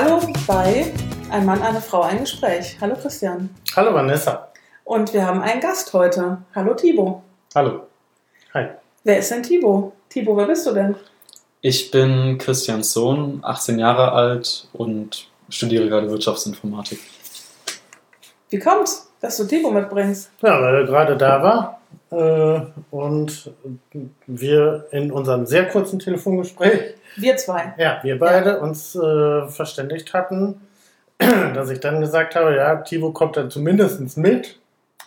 Hallo bei Ein Mann, eine Frau, ein Gespräch. Hallo Christian. Hallo Vanessa. Und wir haben einen Gast heute. Hallo Thibaut. Hallo. Hi. Wer ist denn Thibaut? Thibaut, wer bist du denn? Ich bin Christians Sohn, 18 Jahre alt und studiere gerade Wirtschaftsinformatik. Wie kommt's, dass du Thibaut mitbringst? Ja, weil er gerade da war und wir in unserem sehr kurzen Telefongespräch, Wir zwei. ja, wir beide uns äh, verständigt hatten, dass ich dann gesagt habe, ja, Tivo kommt dann zumindest mit.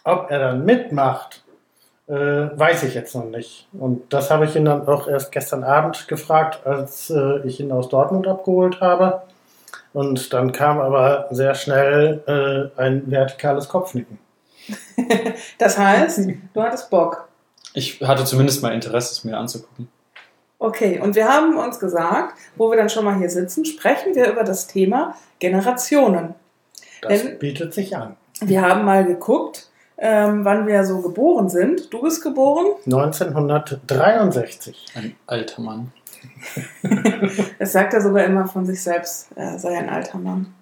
Ob er dann mitmacht, äh, weiß ich jetzt noch nicht. Und das habe ich ihn dann auch erst gestern Abend gefragt, als äh, ich ihn aus Dortmund abgeholt habe. Und dann kam aber sehr schnell äh, ein vertikales Kopfnicken. Das heißt, du hattest Bock. Ich hatte zumindest mal Interesse, es mir anzugucken. Okay, und wir haben uns gesagt, wo wir dann schon mal hier sitzen, sprechen wir über das Thema Generationen. Das Denn- bietet sich an. Wir haben mal geguckt, ähm, wann wir so geboren sind. Du bist geboren? 1963. Ein alter Mann. Das sagt er sogar immer von sich selbst, er sei ein alter Mann.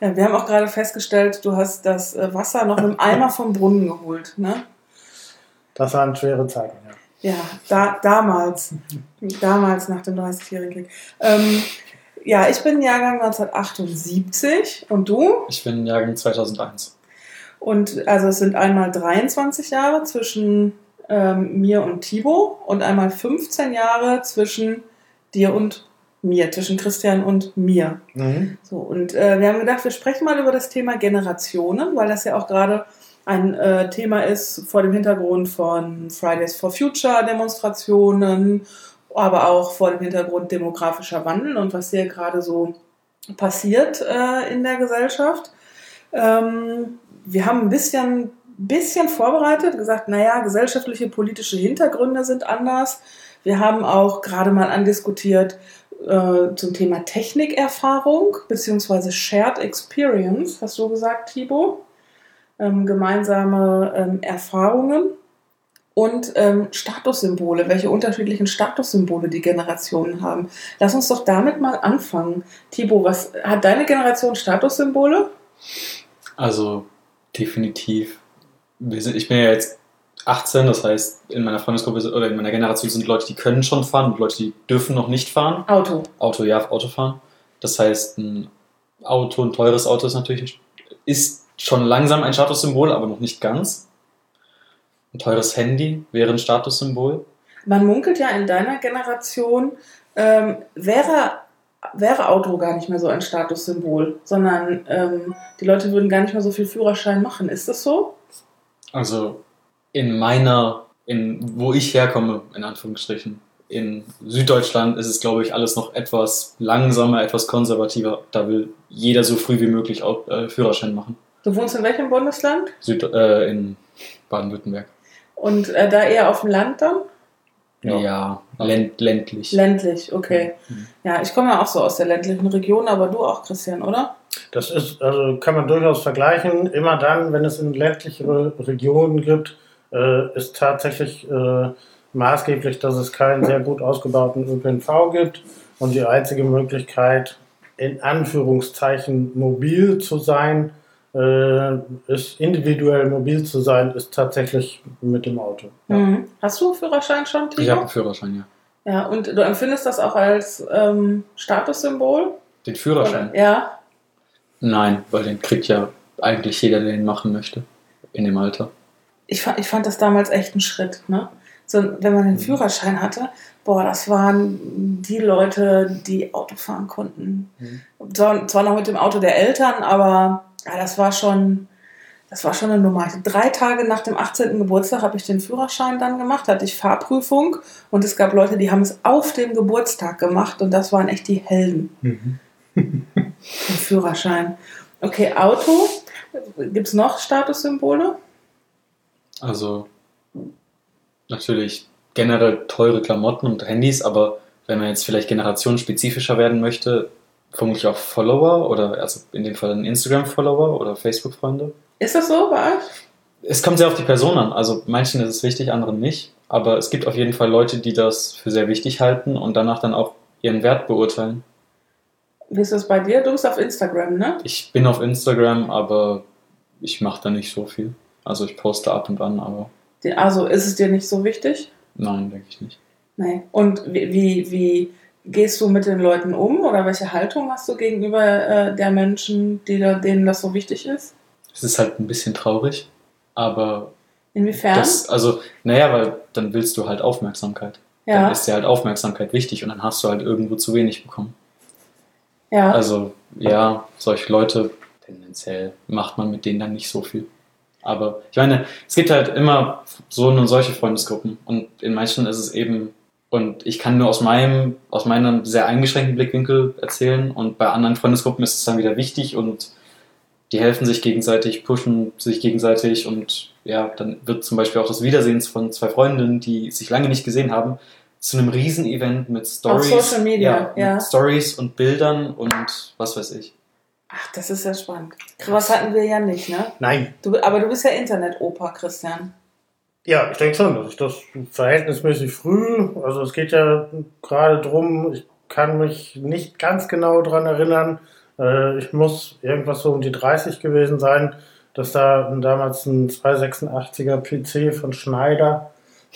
Ja, wir haben auch gerade festgestellt, du hast das äh, Wasser noch im Eimer vom Brunnen geholt. Ne? Das waren schwere Zeiten, ja. Ja, da, damals. Damals nach dem 30-jährigen Krieg. Ähm, ja, ich bin Jahrgang 1978 und du? Ich bin Jahrgang 2001. Und also es sind einmal 23 Jahre zwischen ähm, mir und Thibaut und einmal 15 Jahre zwischen dir und mir, zwischen Christian und mir. Mhm. So, und äh, wir haben gedacht, wir sprechen mal über das Thema Generationen, weil das ja auch gerade ein äh, Thema ist vor dem Hintergrund von Fridays for Future Demonstrationen, aber auch vor dem Hintergrund demografischer Wandel und was hier gerade so passiert äh, in der Gesellschaft. Ähm, wir haben ein bisschen, bisschen vorbereitet, gesagt, naja, gesellschaftliche, politische Hintergründe sind anders. Wir haben auch gerade mal andiskutiert äh, zum Thema Technikerfahrung beziehungsweise Shared Experience, hast du gesagt, Thibaut. Ähm, gemeinsame ähm, Erfahrungen und ähm, Statussymbole, welche unterschiedlichen Statussymbole die Generationen haben. Lass uns doch damit mal anfangen. Thibaut, was hat deine Generation Statussymbole? Also definitiv. Ich bin ja jetzt 18, das heißt, in meiner Freundesgruppe oder in meiner Generation sind Leute, die können schon fahren und Leute, die dürfen noch nicht fahren. Auto. Auto, ja, Auto fahren. Das heißt, ein Auto, ein teures Auto ist natürlich ist schon langsam ein Statussymbol, aber noch nicht ganz. Ein teures Handy wäre ein Statussymbol. Man munkelt ja in deiner Generation, ähm, wäre, wäre Auto gar nicht mehr so ein Statussymbol, sondern ähm, die Leute würden gar nicht mehr so viel Führerschein machen. Ist das so? Also in meiner, in wo ich herkomme, in Anführungsstrichen, in Süddeutschland ist es, glaube ich, alles noch etwas langsamer, etwas konservativer. Da will jeder so früh wie möglich auch, äh, Führerschein machen. Du wohnst in welchem Bundesland? Süd, äh, in Baden-Württemberg. Und äh, da eher auf dem Land dann? Ja, Ja. länd, ländlich. Ländlich, okay. Mhm. Ja, ich komme ja auch so aus der ländlichen Region, aber du auch, Christian, oder? Das ist, also kann man durchaus vergleichen. Immer dann, wenn es in ländlichere Regionen gibt, äh, ist tatsächlich äh, maßgeblich, dass es keinen sehr gut ausgebauten ÖPNV gibt. Und die einzige Möglichkeit, in Anführungszeichen mobil zu sein, äh, ist individuell mobil zu sein, ist tatsächlich mit dem Auto. Ja. Mhm. Hast du Führerschein schon, Ich habe Timo? einen Führerschein, ja. Ja, und du empfindest das auch als ähm, Statussymbol? Den Führerschein? Oder? Ja. Nein, weil den kriegt ja eigentlich jeder, der den machen möchte. In dem Alter. Ich, fand, ich fand das damals echt ein Schritt. Ne? So, wenn man den Führerschein hatte, boah, das waren die Leute, die Auto fahren konnten. Mhm. Zwar, zwar noch mit dem Auto der Eltern, aber ja, das war schon, das war schon eine Nummer. Drei Tage nach dem 18. Geburtstag habe ich den Führerschein dann gemacht, hatte ich Fahrprüfung und es gab Leute, die haben es auf dem Geburtstag gemacht und das waren echt die Helden. Mhm. Den Führerschein. Okay, Auto. Gibt es noch Statussymbole? Also natürlich generell teure Klamotten und Handys, aber wenn man jetzt vielleicht generationsspezifischer werden möchte, vermutlich auch Follower oder also in dem Fall ein Instagram-Follower oder Facebook-Freunde. Ist das so bei euch? Es kommt sehr auf die Person an. Also manchen ist es wichtig, anderen nicht. Aber es gibt auf jeden Fall Leute, die das für sehr wichtig halten und danach dann auch ihren Wert beurteilen. Wie ist das bei dir? Du bist auf Instagram, ne? Ich bin auf Instagram, aber ich mache da nicht so viel. Also ich poste ab und an, aber Also ist es dir nicht so wichtig? nein, denke ich nicht. Nee. Und wie, wie, wie gehst du mit den Leuten um oder welche Haltung hast du gegenüber äh, der Menschen, die da, denen das so wichtig ist? Es ist halt ein bisschen traurig, aber Inwiefern? das, also, naja, weil dann willst du halt Aufmerksamkeit. Dann ja, ist dir halt Aufmerksamkeit wichtig und dann hast du halt irgendwo zu wenig bekommen. ja. Also, ja, solche Leute, tendenziell macht man mit denen dann nicht so viel. Aber ich meine, es gibt halt immer so und solche Freundesgruppen und in manchen ist es eben, und ich kann nur aus meinem, aus meinem sehr eingeschränkten Blickwinkel erzählen und bei anderen Freundesgruppen ist es dann wieder wichtig und die helfen sich gegenseitig, pushen sich gegenseitig und ja, dann wird zum Beispiel auch das Wiedersehens von zwei Freundinnen, die sich lange nicht gesehen haben, zu einem Riesenevent mit Stories. Social Media, ja. Mit Stories und Bildern und was weiß ich. Ach, das ist ja spannend. Sowas hatten wir ja nicht, ne? Nein. Du, aber du bist ja Internet-Opa, Christian. Ja, ich denke schon, dass ich das verhältnismäßig früh, also es geht ja gerade drum, ich kann mich nicht ganz genau dran erinnern, äh, ich muss irgendwas so um die 30 gewesen sein, dass da damals ein 286er PC von Schneider,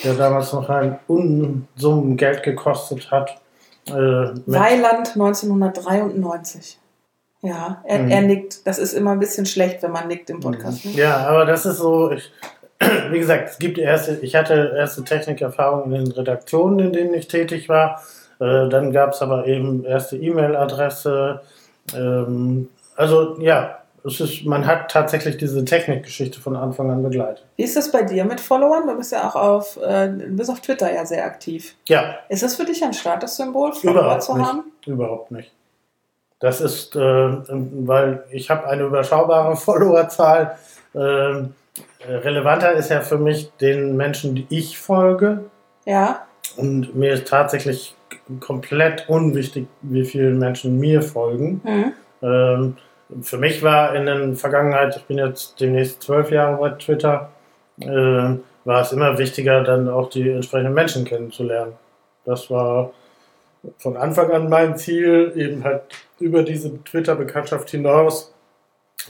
der damals noch ein Unsummen Geld gekostet hat, äh, Weiland 1993. Ja, er, Mhm. er nickt. Das ist immer ein bisschen schlecht, wenn man nickt im Podcast. Ne? Ja, aber das ist so, ich, wie gesagt, es gibt erste, ich hatte erste Technikerfahrungen in den Redaktionen, in denen ich tätig war. Äh, dann gab es aber eben erste E-Mail-Adresse. Ähm, also ja, es ist, man hat tatsächlich diese Technikgeschichte von Anfang an begleitet. Wie ist das bei dir mit Followern? Du bist ja auch auf, äh, du bist auf Twitter ja sehr aktiv. Ja, Ist das für dich ein Statussymbol, Follower Überhaupt zu nicht. haben? Überhaupt nicht. Das ist, äh, weil ich habe eine überschaubare Followerzahl. Ähm, relevanter ist ja für mich den Menschen, die ich folge. Ja, Und mir ist tatsächlich komplett unwichtig, wie viele Menschen mir folgen. mhm. Ähm, für mich war in der Vergangenheit, ich bin jetzt demnächst zwölf Jahre bei Twitter, äh, war es immer wichtiger, dann auch die entsprechenden Menschen kennenzulernen. Das war von Anfang an mein Ziel, eben halt über diese Twitter-Bekanntschaft hinaus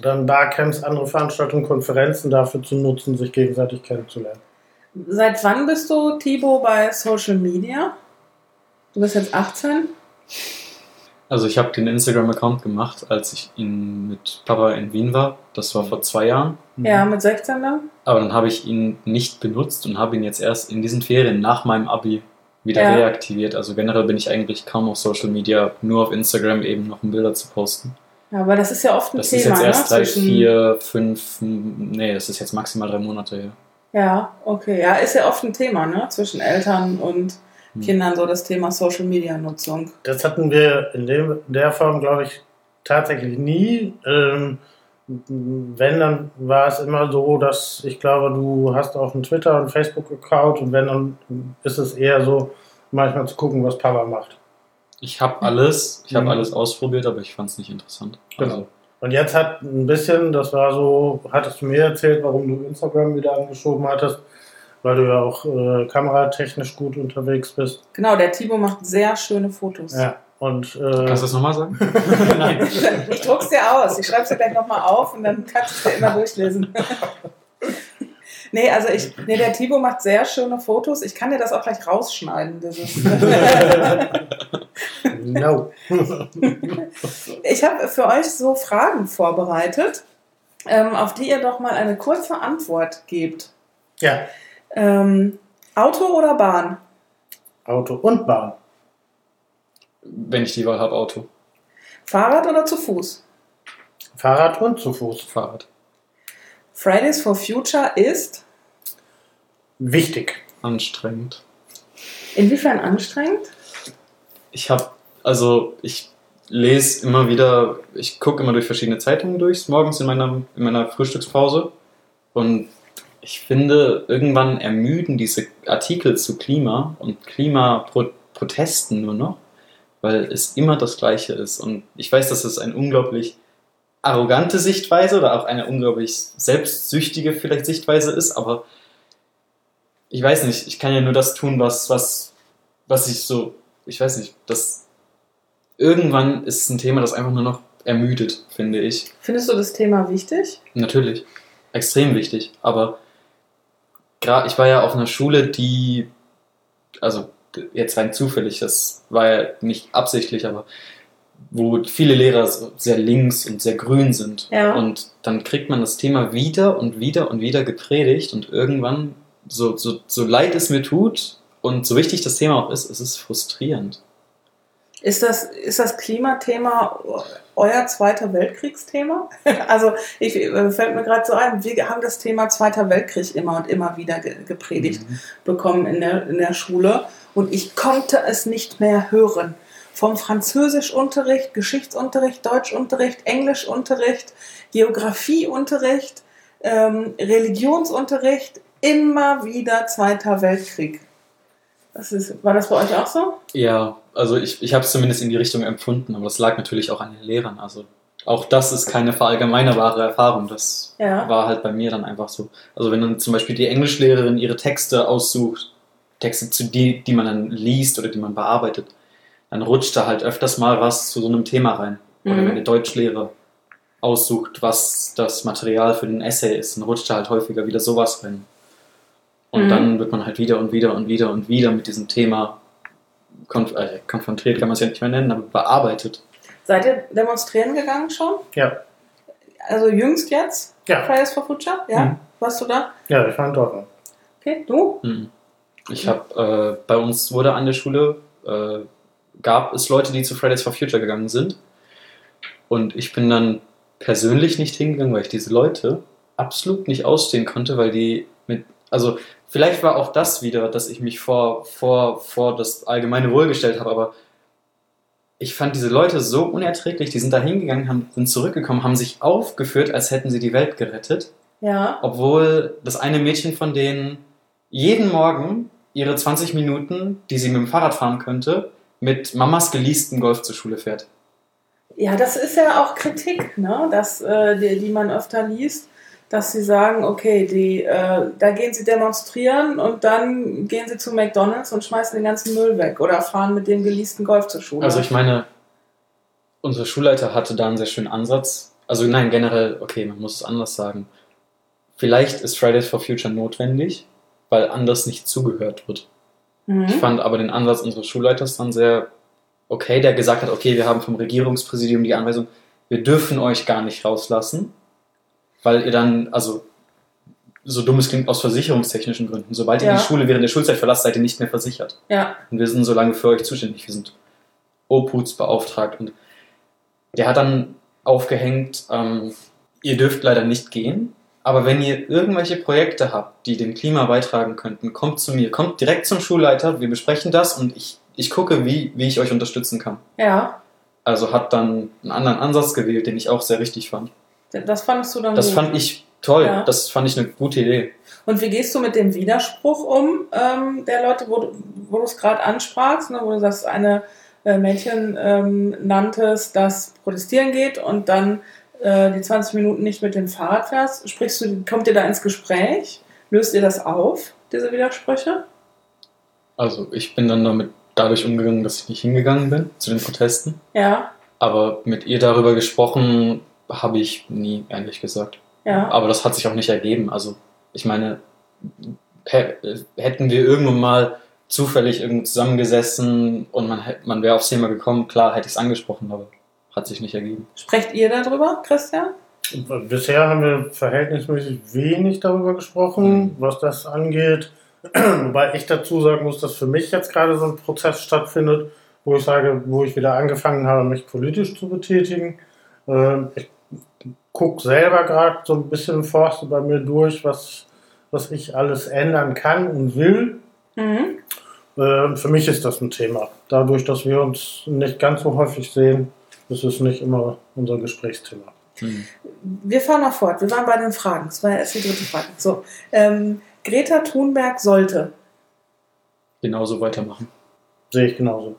dann Barcamps, andere Veranstaltungen, Konferenzen dafür zu nutzen, sich gegenseitig kennenzulernen. Seit wann bist du, Thibaut, bei Social Media? Du bist jetzt 18? Also ich habe den Instagram-Account gemacht, als ich in, mit Papa in Wien war. Das war vor zwei Jahren. Ja, mit 16 dann? Aber dann habe ich ihn nicht benutzt und habe ihn jetzt erst in diesen Ferien nach meinem Abi wieder Ja. reaktiviert. Also generell bin ich eigentlich kaum auf Social Media, nur auf Instagram eben noch um Bilder zu posten. Ja, aber das ist ja oft ein Das ist Thema, jetzt erst ne? drei, vier, fünf, nee, das ist jetzt maximal drei Monate her. Ja, okay. Ja, ist ja oft ein Thema, ne? Zwischen Eltern und Hm. Kindern, so das Thema Social Media Nutzung. Das hatten wir in, dem, in der Form, glaube ich, tatsächlich nie. Ähm, wenn, dann war es immer so, dass ich glaube, du hast auch einen Twitter- und Facebook-Account und wenn, dann ist es eher so, manchmal zu gucken, was Papa macht. Ich habe alles, ich habe Mhm. alles ausprobiert, aber ich fand es nicht interessant. Genau. Also, Und jetzt hat ein bisschen, das war so, hattest du mir erzählt, warum du Instagram wieder angeschoben hattest, weil du ja auch äh, kameratechnisch gut unterwegs bist. Genau, der Thibaut macht sehr schöne Fotos. Ja. Und äh, kannst du das nochmal sagen? Nein. Ich druck's dir aus. Ich schreib's dir gleich nochmal auf und dann kannst du es dir immer durchlesen. Nee, also ich, nee, der Thibaut macht sehr schöne Fotos. Ich kann dir das auch gleich rausschneiden. Dieses. no. Ich habe für euch so Fragen vorbereitet, ähm, auf die ihr doch mal eine kurze Antwort gebt. ja, Ähm, Auto oder Bahn? Auto und Bahn. Wenn ich die Wahl habe, Auto, Fahrrad oder zu Fuß? Fahrrad und zu Fuß. Fahrrad. Fridays for Future ist Wichtig. Anstrengend. inwiefern anstrengend? Ich habe, also ich lese immer wieder, ich gucke immer durch verschiedene Zeitungen durch, morgens in meiner, in meiner Frühstückspause. Und ich finde, irgendwann ermüden diese Artikel zu Klima und Klimaprotesten nur noch, weil es immer das Gleiche ist. Und ich weiß, dass es eine unglaublich arrogante Sichtweise oder auch eine unglaublich selbstsüchtige vielleicht Sichtweise ist, aber ich weiß nicht, ich kann ja nur das tun, was, was, was ich so, ich weiß nicht, das irgendwann ist es ein Thema, das einfach nur noch ermüdet, finde ich. Findest du das Thema wichtig? Natürlich. Extrem wichtig. Aber gerade, ich war ja auf einer Schule, die, also jetzt rein zufällig, das war ja nicht absichtlich, aber wo viele Lehrer sehr links und sehr grün sind. Ja. Und dann kriegt man das Thema wieder und wieder und wieder gepredigt und irgendwann, so, so, so leid es mir tut und so wichtig das Thema auch ist, es ist frustrierend. Ist das, ist das Klimathema euer Zweiter Weltkriegsthema? Also ich äh, fällt mir gerade so ein, wir haben das Thema Zweiter Weltkrieg immer und immer wieder ge gepredigt bekommen in der, in der Schule und ich konnte es nicht mehr hören. Vom Französischunterricht, Geschichtsunterricht, Deutschunterricht, Englischunterricht, Geografieunterricht, ähm, Religionsunterricht, immer wieder Zweiter Weltkrieg. Das ist, war das bei euch auch so? Ja, also ich, ich habe es zumindest in die Richtung empfunden, aber das lag natürlich auch an den Lehrern. Also auch das ist keine verallgemeinerbare Erfahrung. Das Ja. war halt bei mir dann einfach so. Also wenn dann zum Beispiel die Englischlehrerin ihre Texte aussucht, Texte, zu die, die man dann liest oder die man bearbeitet, dann rutscht da halt öfters mal was zu so einem Thema rein. Oder Mhm. wenn der Deutschlehrer aussucht, was das Material für den Essay ist, dann rutscht da halt häufiger wieder sowas rein. Und Mhm. dann wird man halt wieder und wieder und wieder und wieder mit diesem Thema konf äh, konfrontiert, kann man es ja nicht mehr nennen, aber bearbeitet. Seid ihr demonstrieren gegangen schon? Ja, Also jüngst jetzt? ja, Fridays for Future? Ja? Mhm. Warst du da? ja, ich war in Dortmund. Okay, du? Mhm. Ich habe, äh, bei uns wurde an der Schule, äh, gab es Leute, die zu Fridays for Future gegangen sind. Und ich bin dann persönlich nicht hingegangen, weil ich diese Leute absolut nicht ausstehen konnte, weil die also vielleicht war auch das wieder, dass ich mich vor, vor, vor das allgemeine Wohl gestellt habe, aber ich fand diese Leute so unerträglich, die sind da hingegangen, haben, sind zurückgekommen, haben sich aufgeführt, als hätten sie die Welt gerettet Ja. obwohl das eine Mädchen von denen jeden Morgen ihre 20 Minuten, die sie mit dem Fahrrad fahren könnte, mit Mamas geleasten Golf zur Schule fährt. Ja, das ist ja auch Kritik, ne? dass, äh, die, die man öfter liest, dass sie sagen, okay, die, äh, da gehen sie demonstrieren und dann gehen sie zu McDonalds und schmeißen den ganzen Müll weg oder fahren mit dem geleasten Golf zur Schule. Also ich meine, unser Schulleiter hatte da einen sehr schönen Ansatz. Also nein, generell, okay, man muss es anders sagen. Vielleicht ist Fridays for Future notwendig, weil anders nicht zugehört wird. mhm. Ich fand aber den Ansatz unseres Schulleiters dann sehr okay, der gesagt hat, okay, wir haben vom Regierungspräsidium die Anweisung, wir dürfen euch gar nicht rauslassen, weil ihr dann, also so dumm es klingt, aus versicherungstechnischen Gründen, sobald ihr Ja. die Schule während der Schulzeit verlasst, seid ihr nicht mehr versichert. Ja, Und wir sind so lange für euch zuständig. Wir sind Oputs beauftragt. Und der hat dann aufgehängt, ähm, ihr dürft leider nicht gehen, aber wenn ihr irgendwelche Projekte habt, die dem Klima beitragen könnten, kommt zu mir, kommt direkt zum Schulleiter, wir besprechen das und ich, ich gucke, wie, wie ich euch unterstützen kann. ja. Also hat dann einen anderen Ansatz gewählt, den ich auch sehr richtig fand. Das fandest du dann Das gut. fand ich toll, Ja. das fand ich eine gute Idee. Und wie gehst du mit dem Widerspruch um ähm, der Leute, wo du es gerade ansprachst, ne, wo du sagst, eine äh, Mädchen ähm, nanntest, das protestieren geht und dann äh, die 20 Minuten nicht mit dem Fahrrad fährst? Sprichst du, kommt ihr da ins Gespräch? Löst ihr das auf, diese Widersprüche? Also ich bin dann damit dadurch umgegangen, dass ich nicht hingegangen bin zu den Protesten. Ja, Aber mit ihr darüber gesprochen habe ich nie, ehrlich gesagt. ja. Aber das hat sich auch nicht ergeben. Also, ich meine, hä- hätten wir irgendwann mal zufällig irgendwo zusammengesessen und man, man wäre aufs Thema gekommen, klar hätte ich es angesprochen, aber hat sich nicht ergeben. Sprecht ihr darüber, Christian? Bisher haben wir verhältnismäßig wenig darüber gesprochen, was das angeht. Wobei ich dazu sagen muss, dass für mich jetzt gerade so ein Prozess stattfindet, wo ich sage, wo ich wieder angefangen habe, mich politisch zu betätigen. Ähm, Ich gucke selber gerade so ein bisschen forste bei mir durch, was, was ich alles ändern kann und will. Mhm. Ähm, Für mich ist das ein Thema. Dadurch, dass wir uns nicht ganz so häufig sehen, ist es nicht immer unser Gesprächsthema. Hm. Wir fahren noch fort. Wir waren bei den Fragen. Das war ja erst die dritte Frage. So, ähm, Greta Thunberg sollte. Genauso weitermachen. Sehe ich genauso.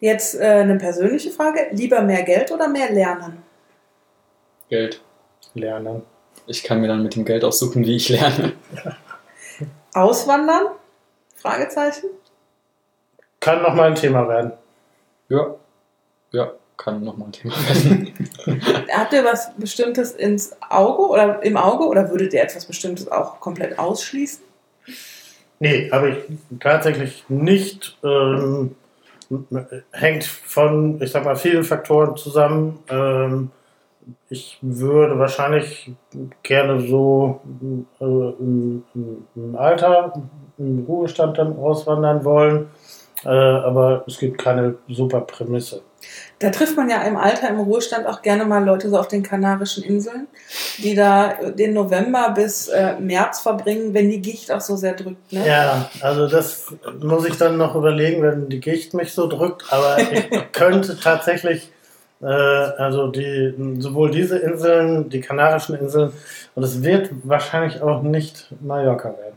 Jetzt äh, eine persönliche Frage. Lieber mehr Geld oder mehr Lernen? Geld. Lernen. Ich kann mir dann mit dem Geld aussuchen, wie ich lerne. Auswandern? Fragezeichen. Kann noch mal ein Thema werden. Ja, ja, kann nochmal ein Thema werden. Habt ihr was Bestimmtes ins Auge oder im Auge oder würdet ihr etwas Bestimmtes auch komplett ausschließen? Nee, habe ich tatsächlich nicht. Ähm, hängt von, ich sag mal, vielen Faktoren zusammen. Ähm, ich würde wahrscheinlich gerne so äh, im, im, Alter, im Ruhestand dann auswandern wollen. Äh, aber es gibt keine super Prämisse. Da trifft man ja im Alter, im Ruhestand auch gerne mal Leute so auf den Kanarischen Inseln, die da den November bis äh, März verbringen, wenn die Gicht auch so sehr drückt. Ne? Ja, also das muss ich dann noch überlegen, wenn die Gicht mich so drückt. Aber ich könnte tatsächlich, äh, also die, sowohl diese Inseln, die Kanarischen Inseln, und es wird wahrscheinlich auch nicht Mallorca werden.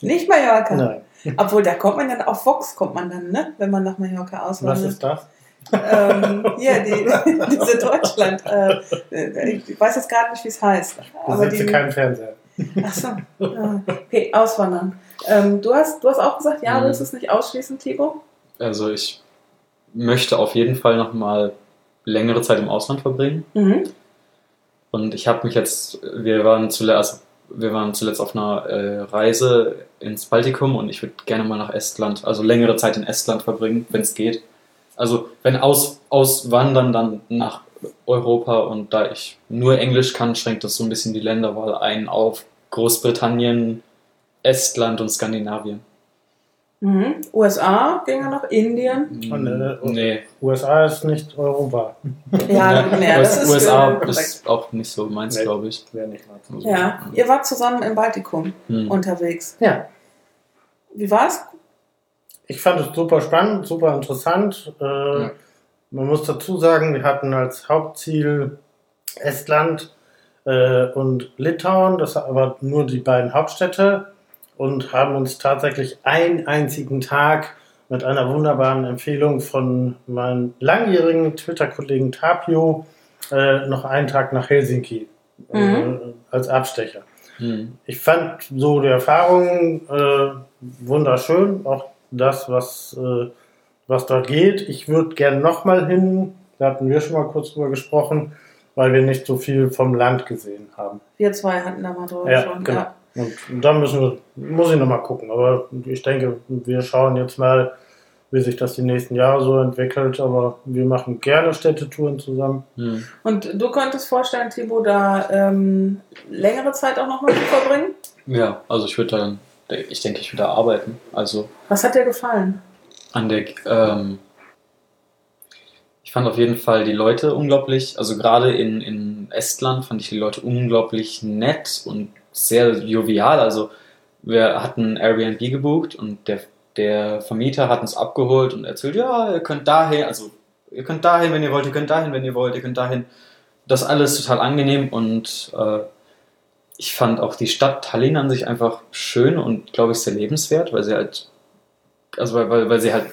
Nicht Mallorca? Nein. Obwohl, da kommt man dann, auf Vox kommt man dann, ne? wenn man nach Mallorca auswandert. Was ist das? ähm, ja, die, diese Deutschland. Äh, ich weiß jetzt gerade nicht, wie es heißt. Aber die keinen Fernseher. Achso. Okay, auswandern. Ähm, du, hast, du hast auch gesagt, ja, willst du es nicht ausschließen, Tigo? Also ich möchte auf jeden Fall nochmal längere Zeit im Ausland verbringen. Mhm. Und ich habe mich jetzt, wir waren zuletzt, also wir waren zuletzt auf einer äh, Reise ins Baltikum und ich würde gerne mal nach Estland, also längere Zeit in Estland verbringen, wenn es geht. Also wenn aus, auswandern, dann nach Europa und da ich nur Englisch kann, schränkt das so ein bisschen die Länderwahl ein auf Großbritannien, Estland und Skandinavien. Mhm. USA ging ja noch, Indien. Und, äh, nee. USA ist nicht Europa. Ja, nee, das ist USA ist auch nicht so meins, nee, glaube ich. Nicht also, ja, ihr wart zusammen im Baltikum hm. unterwegs. Ja. Wie war's? Ich fand es super spannend, super interessant. Äh, ja. Man muss dazu sagen, wir hatten als Hauptziel Estland äh, und Litauen, das aber nur die beiden Hauptstädte und haben uns tatsächlich einen einzigen Tag mit einer wunderbaren Empfehlung von meinem langjährigen Twitter-Kollegen Tapio äh, noch einen Tag nach Helsinki äh, mhm. als Abstecher. Mhm. Ich fand so die Erfahrung äh, wunderschön, auch das, was, äh, was dort geht. Ich würde gerne nochmal hin, da hatten wir schon mal kurz drüber gesprochen, weil wir nicht so viel vom Land gesehen haben. Wir zwei hatten da mal drüber ja, gesprochen. Genau. Ja. Und da müssen wir, muss ich nochmal gucken. Aber ich denke, wir schauen jetzt mal, wie sich das die nächsten Jahre so entwickelt. Aber wir machen gerne Städtetouren zusammen. Hm. Und du könntest vorstellen, Thibaut, da ähm, längere Zeit auch nochmal zu verbringen? Ja, also ich würde dann ich denke, ich würde arbeiten. Also Was hat dir gefallen? An der, ähm, ich fand auf jeden Fall die Leute unglaublich, also gerade in, in Estland fand ich die Leute unglaublich nett und sehr jovial. Also wir hatten Airbnb gebucht und der, der Vermieter hat uns abgeholt und erzählt, ja, ihr könnt dahin, also ihr könnt dahin, wenn ihr wollt, ihr könnt dahin, wenn ihr wollt, ihr könnt dahin. Das alles total angenehm und äh, ich fand auch die Stadt Tallinn an sich einfach schön und glaube ich sehr lebenswert, weil sie halt, also weil, weil sie halt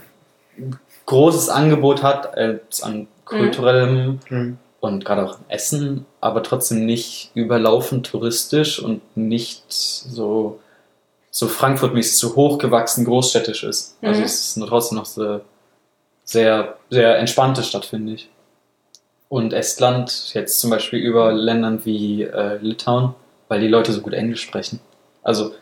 ein großes Angebot hat äh, an kulturellem mhm. Und gerade auch Essen, aber trotzdem nicht überlaufend touristisch und nicht so, so Frankfurt-mäßig so hochgewachsen großstädtisch ist. Also mhm. Also es ist trotzdem noch so sehr, sehr entspannte Stadt, finde ich. Und Estland, jetzt zum Beispiel über Ländern wie äh, Litauen, weil die Leute so gut Englisch sprechen. Also,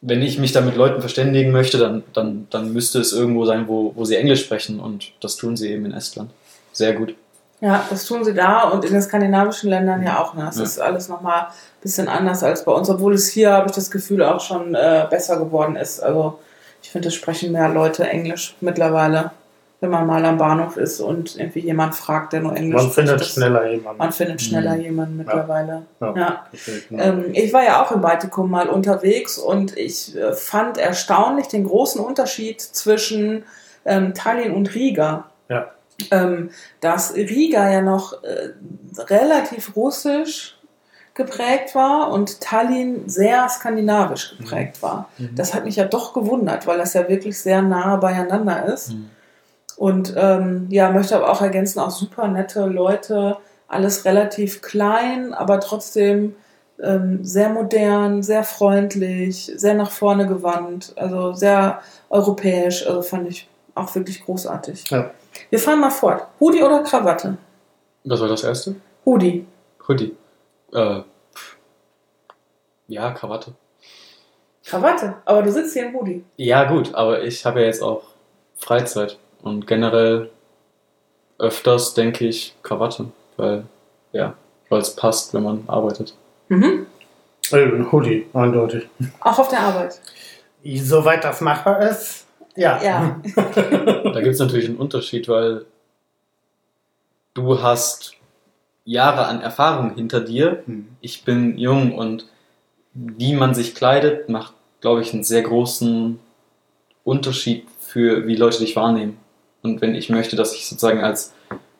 wenn ich mich da mit Leuten verständigen möchte, dann, dann, dann müsste es irgendwo sein, wo, wo sie Englisch sprechen und das tun sie eben in Estland. Sehr gut. Ja, das tun sie da und in den skandinavischen Ländern ja auch. Ne? Das ja. ist alles nochmal ein bisschen anders als bei uns, obwohl es hier, habe ich das Gefühl, auch schon äh, besser geworden ist. Also ich finde, es sprechen mehr Leute Englisch mittlerweile wenn man mal am Bahnhof ist und irgendwie jemand fragt, der nur Englisch man spricht. Man findet schneller jemanden. Man findet schneller mhm. jemanden mittlerweile. Ja. ja. Ähm, ich war ja auch im Baltikum mal unterwegs und ich äh, fand erstaunlich den großen Unterschied zwischen ähm, Tallinn und Riga. Ja. Ähm, dass Riga ja noch äh, relativ russisch geprägt war und Tallinn sehr skandinavisch geprägt mhm. war. Mhm. Das hat mich ja doch gewundert, weil das ja wirklich sehr nah beieinander ist. Mhm. Und ähm, ja, möchte aber auch ergänzen, auch super nette Leute, alles relativ klein, aber trotzdem ähm, sehr modern, sehr freundlich, sehr nach vorne gewandt, also sehr europäisch, also fand ich auch wirklich großartig. Ja. Wir fahren mal fort. Hoodie oder Krawatte? Was war das erste? Hoodie. Hoodie. Äh, pff. ja, Krawatte. Krawatte. Aber du sitzt hier im Hoodie. Ja, gut, aber ich habe ja jetzt auch Freizeit und generell öfters denke ich Krawatte, weil, ja, weil es passt, wenn man arbeitet. Mhm. Äh, Hoodie, eindeutig. Auch auf der Arbeit. Soweit das machbar ist, ja. Ja. Da gibt es natürlich einen Unterschied, weil du hast Jahre an Erfahrung hinter dir. Hm. Ich bin jung und wie man sich kleidet, macht, glaube ich, einen sehr großen Unterschied für, wie Leute dich wahrnehmen. Und wenn ich möchte, dass ich sozusagen als,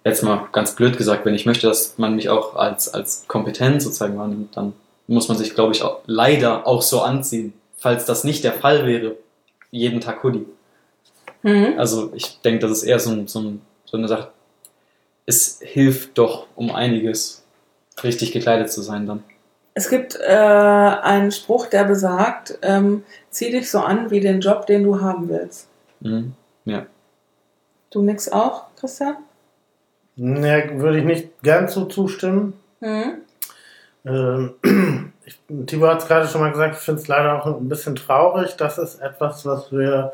jetzt mal ganz blöd gesagt, wenn ich möchte, dass man mich auch als, als kompetent sozusagen wahrnimmt, dann muss man sich, glaube ich, auch, leider auch so anziehen. Falls das nicht der Fall wäre, jeden Tag Hoodie. Mhm. Also ich denke, das ist eher so, ein, so, ein, so eine Sache. Es hilft doch um einiges, richtig gekleidet zu sein dann. Es gibt äh, einen Spruch, der besagt, ähm, zieh dich so an wie den Job, den du haben willst. Mhm. Ja. Du nix auch, Christian? Ne, würde ich nicht ganz so zustimmen. Mhm. Ähm, ich, Tibor hat es gerade schon mal gesagt, ich finde es leider auch ein bisschen traurig. Das ist etwas, was wir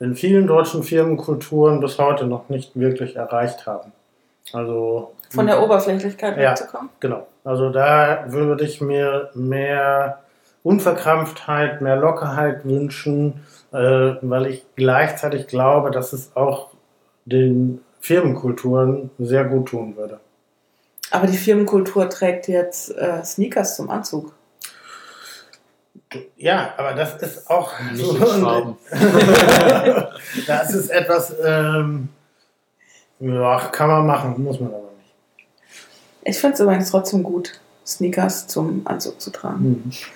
in vielen deutschen Firmenkulturen bis heute noch nicht wirklich erreicht haben. Also Von der Oberflächlichkeit Ja. wegzukommen. Genau. Also da würde ich mir mehr Unverkrampftheit, mehr Lockerheit wünschen, äh, weil ich gleichzeitig glaube, dass es auch den Firmenkulturen sehr gut tun würde. Aber die Firmenkultur trägt jetzt äh, Sneakers zum Anzug. Ja, aber das ist auch Nicht so, das ist etwas, ähm, ja, kann man machen, muss man aber nicht. Ich finde es übrigens trotzdem gut, Sneakers zum Anzug zu tragen. Ich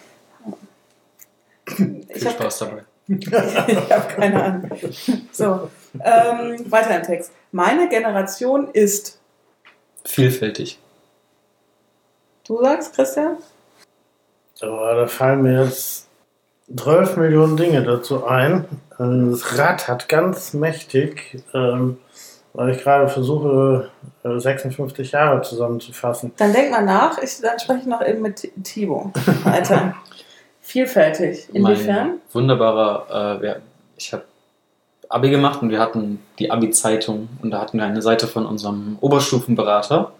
Viel habe Spaß dabei. ich hab keine Ahnung. So, ähm, weiter im Text. Meine Generation ist, Vielfältig. du sagst, Christian? Da fallen mir jetzt 12 Millionen Dinge dazu ein. Ähm, Das Rad hat ganz mächtig, ähm, weil ich gerade versuche, äh, 56 Jahre zusammenzufassen. Dann denk mal nach, ich, dann spreche ich noch eben mit T- Thibaut. Alter. Vielfältig. Inwiefern? Mein wunderbarer, äh, wir, ich habe Abi gemacht und wir hatten die Abi-Zeitung und da hatten wir eine Seite von unserem Oberstufenberater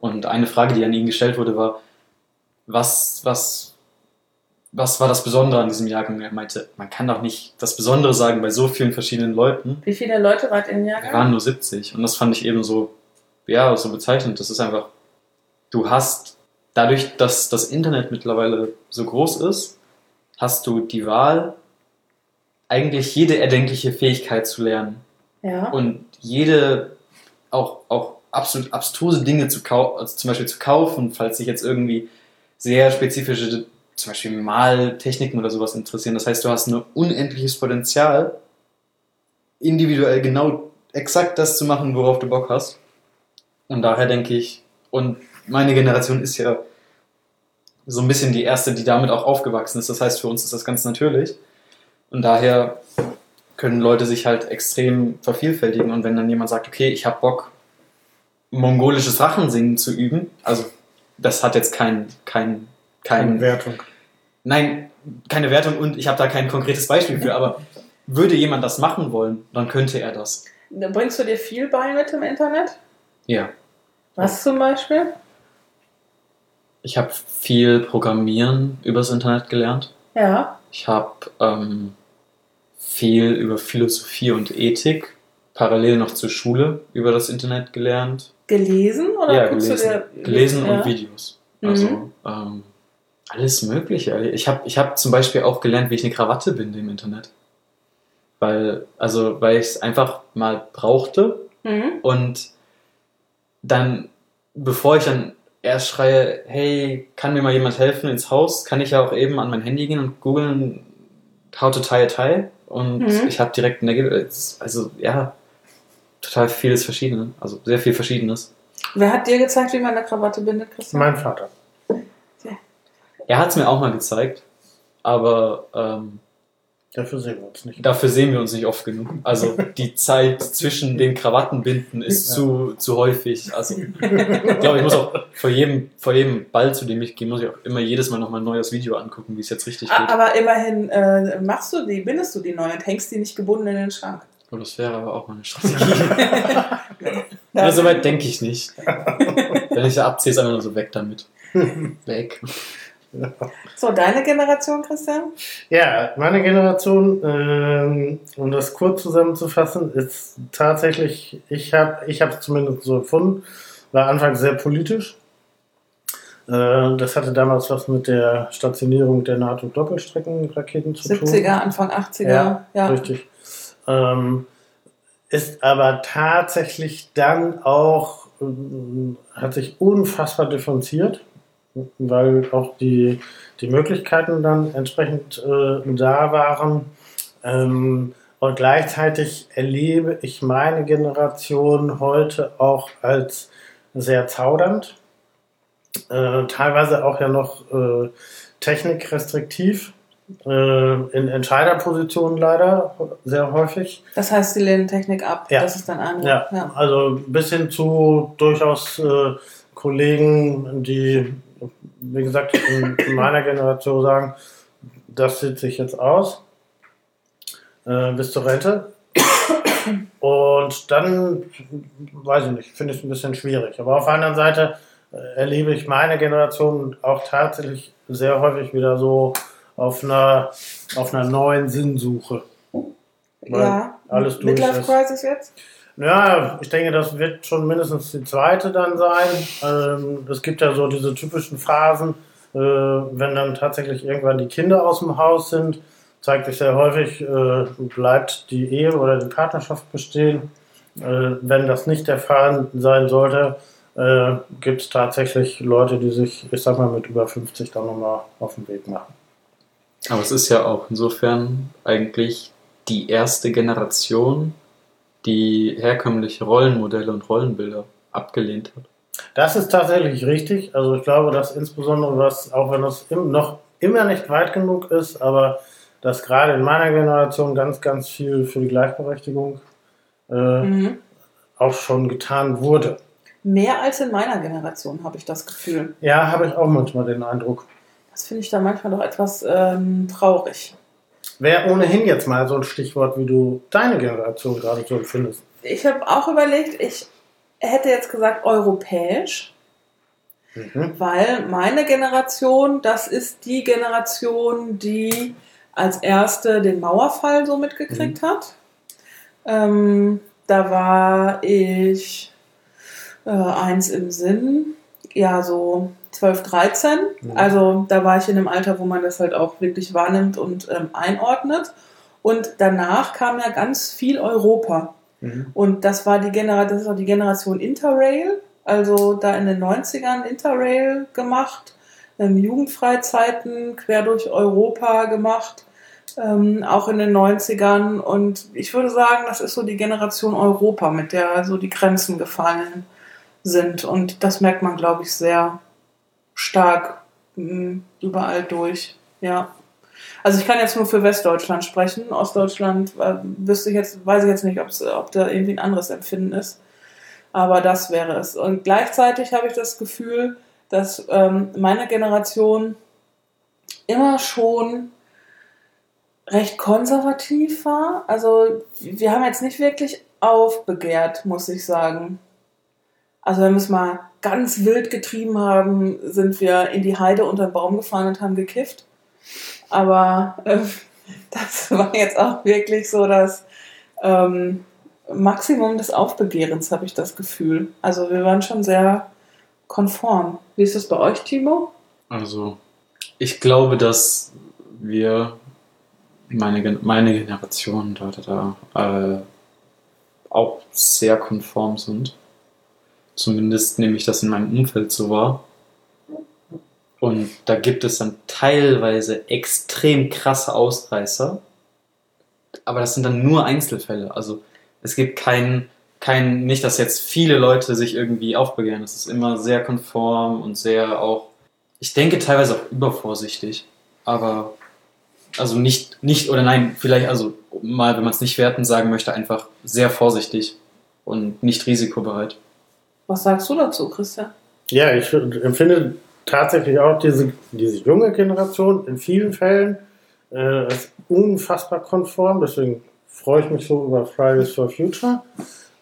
und eine Frage, die an ihn gestellt wurde, war, was, was, was war das Besondere an diesem Jahrgang? Er meinte, man kann doch nicht das Besondere sagen bei so vielen verschiedenen Leuten. Wie viele Leute wart ihr im Wir Jahrgang? waren nur 70 und das fand ich eben so, ja, so bezeichnend. Das ist einfach, du hast dadurch, dass das Internet mittlerweile so groß ist, hast du die Wahl, eigentlich jede erdenkliche Fähigkeit zu lernen Ja. und jede auch, auch absolut abstruse Dinge zu kaufen, also zum Beispiel zu kaufen, falls sich jetzt irgendwie sehr spezifische, zum Beispiel Maltechniken oder sowas interessieren. Das heißt, du hast ein unendliches Potenzial, individuell genau exakt das zu machen, worauf du Bock hast. Und daher denke ich, und meine Generation ist ja so ein bisschen die erste, die damit auch aufgewachsen ist. Das heißt, für uns ist das ganz natürlich. Und daher können Leute sich halt extrem vervielfältigen. Und wenn dann jemand sagt, okay, ich habe Bock, mongolisches Rachensingen zu üben, also das hat jetzt kein, kein, Keine kein, Wertung. nein, keine Wertung und ich habe da kein konkretes Beispiel für, aber würde jemand das machen wollen, dann könnte er das. Da Bringst du dir viel bei mit dem Internet? Ja. Was zum Beispiel? Ich habe viel Programmieren übers Internet gelernt. Ja. Ich habe ähm, viel über Philosophie und Ethik parallel noch zur Schule über das Internet gelernt. Gelesen oder ja, guckst gelesen, du dir gelesen ja. und Videos. Mhm. Also ähm, alles Mögliche. Ich habe ich hab zum Beispiel auch gelernt, wie ich eine Krawatte binde im Internet. Weil, also, weil ich es einfach mal brauchte Mhm. und dann, bevor ich dann erst schreie, hey, kann mir mal jemand helfen ins Haus, kann ich ja auch eben an mein Handy gehen und googeln, how to tie a tie. Und Mhm. ich habe direkt ein Ergebnis. Also, ja, total vieles Verschiedenes. Also, sehr viel Verschiedenes. Wer hat dir gezeigt, wie man eine Krawatte bindet, Christian? Mein Vater. Er hat es mir auch mal gezeigt, aber ähm, Dafür sehen wir uns nicht. Dafür sehen wir uns nicht oft genug. Also die Zeit zwischen den Krawattenbinden ist Ja. zu, zu häufig. Also ich glaube, ich muss auch vor jedem, vor jedem Ball, zu dem ich gehe, muss ich auch immer jedes Mal nochmal ein neues Video angucken, wie es jetzt richtig A- geht. Aber immerhin äh, machst du die, bindest du die neu und hängst die nicht gebunden in den Schrank. Oh, das wäre aber auch mal eine Strategie. Ja, so weit denke ich nicht. Wenn ich ja abziehe, ist einfach nur so weg damit. Weg. So, deine Generation, Christian? Ja, meine Generation, ähm, um das kurz zusammenzufassen, ist tatsächlich, ich habe ich es zumindest so empfunden, war anfangs sehr politisch. Äh, das hatte damals was mit der Stationierung der NATO-Doppelstreckenraketen zu tun. 70er, Anfang 80er. Ja, Ja. richtig. Ähm, ist aber tatsächlich dann auch, ähm, hat sich unfassbar differenziert, weil auch die, die Möglichkeiten dann entsprechend äh, da waren. Ähm, und gleichzeitig erlebe ich meine Generation heute auch als sehr zaudernd, äh, teilweise auch ja noch äh, technikrestriktiv, äh, in Entscheiderpositionen leider sehr häufig. Das heißt, sie lehnen Technik ab. Ja. Das ist dann eine. Ja, also bis hin zu durchaus äh, Kollegen, die, wie gesagt, in, in meiner Generation sagen, das sieht sich jetzt aus äh, bis zur Rente. Und dann, weiß ich nicht, finde ich es ein bisschen schwierig. Aber auf der anderen Seite äh, erlebe ich meine Generation auch tatsächlich sehr häufig wieder so auf einer, auf einer neuen Sinnsuche. Weil Ja. alles durch Midlife. Crisis jetzt? Ja, ich denke, das wird schon mindestens die zweite dann sein. Ähm, es gibt ja so diese typischen Phasen, äh, wenn dann tatsächlich irgendwann die Kinder aus dem Haus sind, zeigt sich sehr häufig, äh, bleibt die Ehe oder die Partnerschaft bestehen. Äh, wenn das nicht der Fall sein sollte, äh, gibt es tatsächlich Leute, die sich, ich sag mal, mit über 50 dann nochmal auf den Weg machen. Aber es ist ja auch insofern eigentlich die erste Generation, die herkömmliche Rollenmodelle und Rollenbilder abgelehnt hat. Das ist tatsächlich richtig. Also ich glaube, dass insbesondere was, auch wenn das im, noch immer nicht weit genug ist, aber dass gerade in meiner Generation ganz, ganz viel für die Gleichberechtigung äh, Mhm. auch schon getan wurde. Mehr als in meiner Generation, habe ich das Gefühl. Ja, habe ich auch manchmal den Eindruck. Das finde ich dann manchmal doch etwas ähm, traurig. Wäre ohnehin jetzt mal so ein Stichwort, wie du deine Generation gerade so empfindest. Ich habe auch überlegt, ich hätte jetzt gesagt europäisch, Mhm. weil meine Generation, das ist die Generation, die als erste den Mauerfall so mitgekriegt hat. Ähm, da war ich äh, eins im Sinn, ja, so 12, 13. Mhm. Also da war ich in einem Alter, wo man das halt auch wirklich wahrnimmt und ähm, einordnet. Und danach kam ja ganz viel Europa. Mhm. Und das war die Generation, das ist auch die Generation Interrail, also da in den 90ern Interrail gemacht, ähm, Jugendfreizeiten quer durch Europa gemacht, ähm, auch in den 90ern. Und ich würde sagen, das ist so die Generation Europa, mit der so die Grenzen gefallen sind. Und das merkt man, glaube ich, sehr stark mh, überall durch. Ja. Also ich kann jetzt nur für Westdeutschland sprechen. Ostdeutschland äh, wüsste ich jetzt, weiß ich jetzt nicht, ob da irgendwie ein anderes Empfinden ist. Aber das wäre es. Und gleichzeitig habe ich das Gefühl, dass ähm, meine Generation immer schon recht konservativ war. Also wir haben jetzt nicht wirklich aufbegehrt, muss ich sagen. Also wenn wir es mal ganz wild getrieben haben, sind wir in die Heide unter den Baum gefahren und haben gekifft. Aber äh, das war jetzt auch wirklich so das ähm, Maximum des Aufbegehrens, habe ich das Gefühl. Also wir waren schon sehr konform. Wie ist das bei euch, Timo? Also, ich glaube, dass wir, meine, meine Generation, da, da, da äh, auch sehr konform sind. Zumindest nehme ich das in meinem Umfeld so wahr. Und da gibt es dann teilweise extrem krasse Ausreißer. Aber das sind dann nur Einzelfälle. Also es gibt keinen, kein, nicht, dass jetzt viele Leute sich irgendwie aufbegehren. Es ist immer sehr konform und sehr auch, ich denke teilweise auch übervorsichtig. Aber also nicht, nicht oder nein, vielleicht, also mal, wenn man es nicht werten sagen möchte, einfach sehr vorsichtig und nicht risikobereit. Was sagst du dazu, Christian? Ja, ich empfinde tatsächlich auch diese, diese junge Generation in vielen Fällen äh, als unfassbar konform. Deswegen freue ich mich so über Fridays for Future.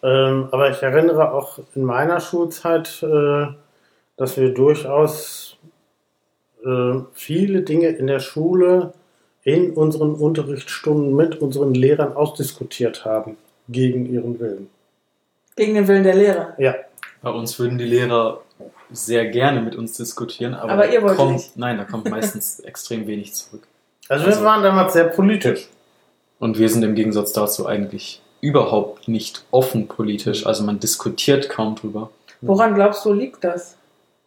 Ähm, aber ich erinnere auch in meiner Schulzeit, äh, dass wir durchaus äh, viele Dinge in der Schule in unseren Unterrichtsstunden mit unseren Lehrern ausdiskutiert haben, gegen ihren Willen. Gegen den Willen der Lehrer? Ja. Bei uns würden die Lehrer sehr gerne mit uns diskutieren, aber, Aber ihr wollt kommt, nicht. nein, da kommt meistens extrem wenig zurück. Also, wir waren damals sehr politisch. Und wir sind im Gegensatz dazu eigentlich überhaupt nicht offen politisch. Also man diskutiert kaum drüber. Woran glaubst du, liegt das?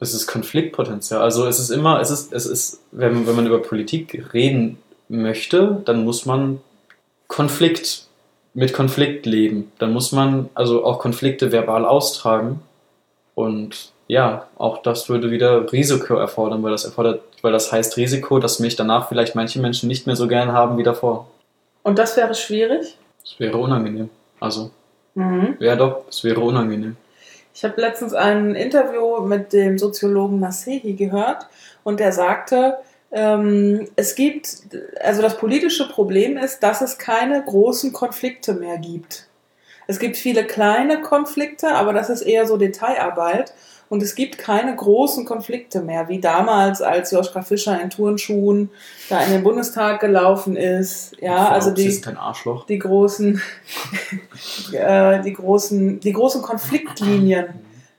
Es ist Konfliktpotenzial. Also es ist immer, es ist, es ist, wenn, wenn man über Politik reden möchte, dann muss man Konflikt, mit Konflikt leben. Dann muss man also auch Konflikte verbal austragen. Und ja, auch das würde wieder Risiko erfordern, weil das erfordert, weil das heißt Risiko, dass mich danach vielleicht manche Menschen nicht mehr so gern haben wie davor. Und das wäre schwierig? Es wäre unangenehm. Also, Mhm. ja doch, es wäre unangenehm. Ich habe letztens ein Interview mit dem Soziologen Nasehi gehört und der sagte, ähm, es gibt, also das politische Problem ist, dass es keine großen Konflikte mehr gibt. Es gibt viele kleine Konflikte, aber das ist eher so Detailarbeit. Und es gibt keine großen Konflikte mehr, wie damals, als Joschka Fischer in Turnschuhen da in den Bundestag gelaufen ist. Ja, also die, ist ein Arschloch. die großen, äh, die großen, die großen Konfliktlinien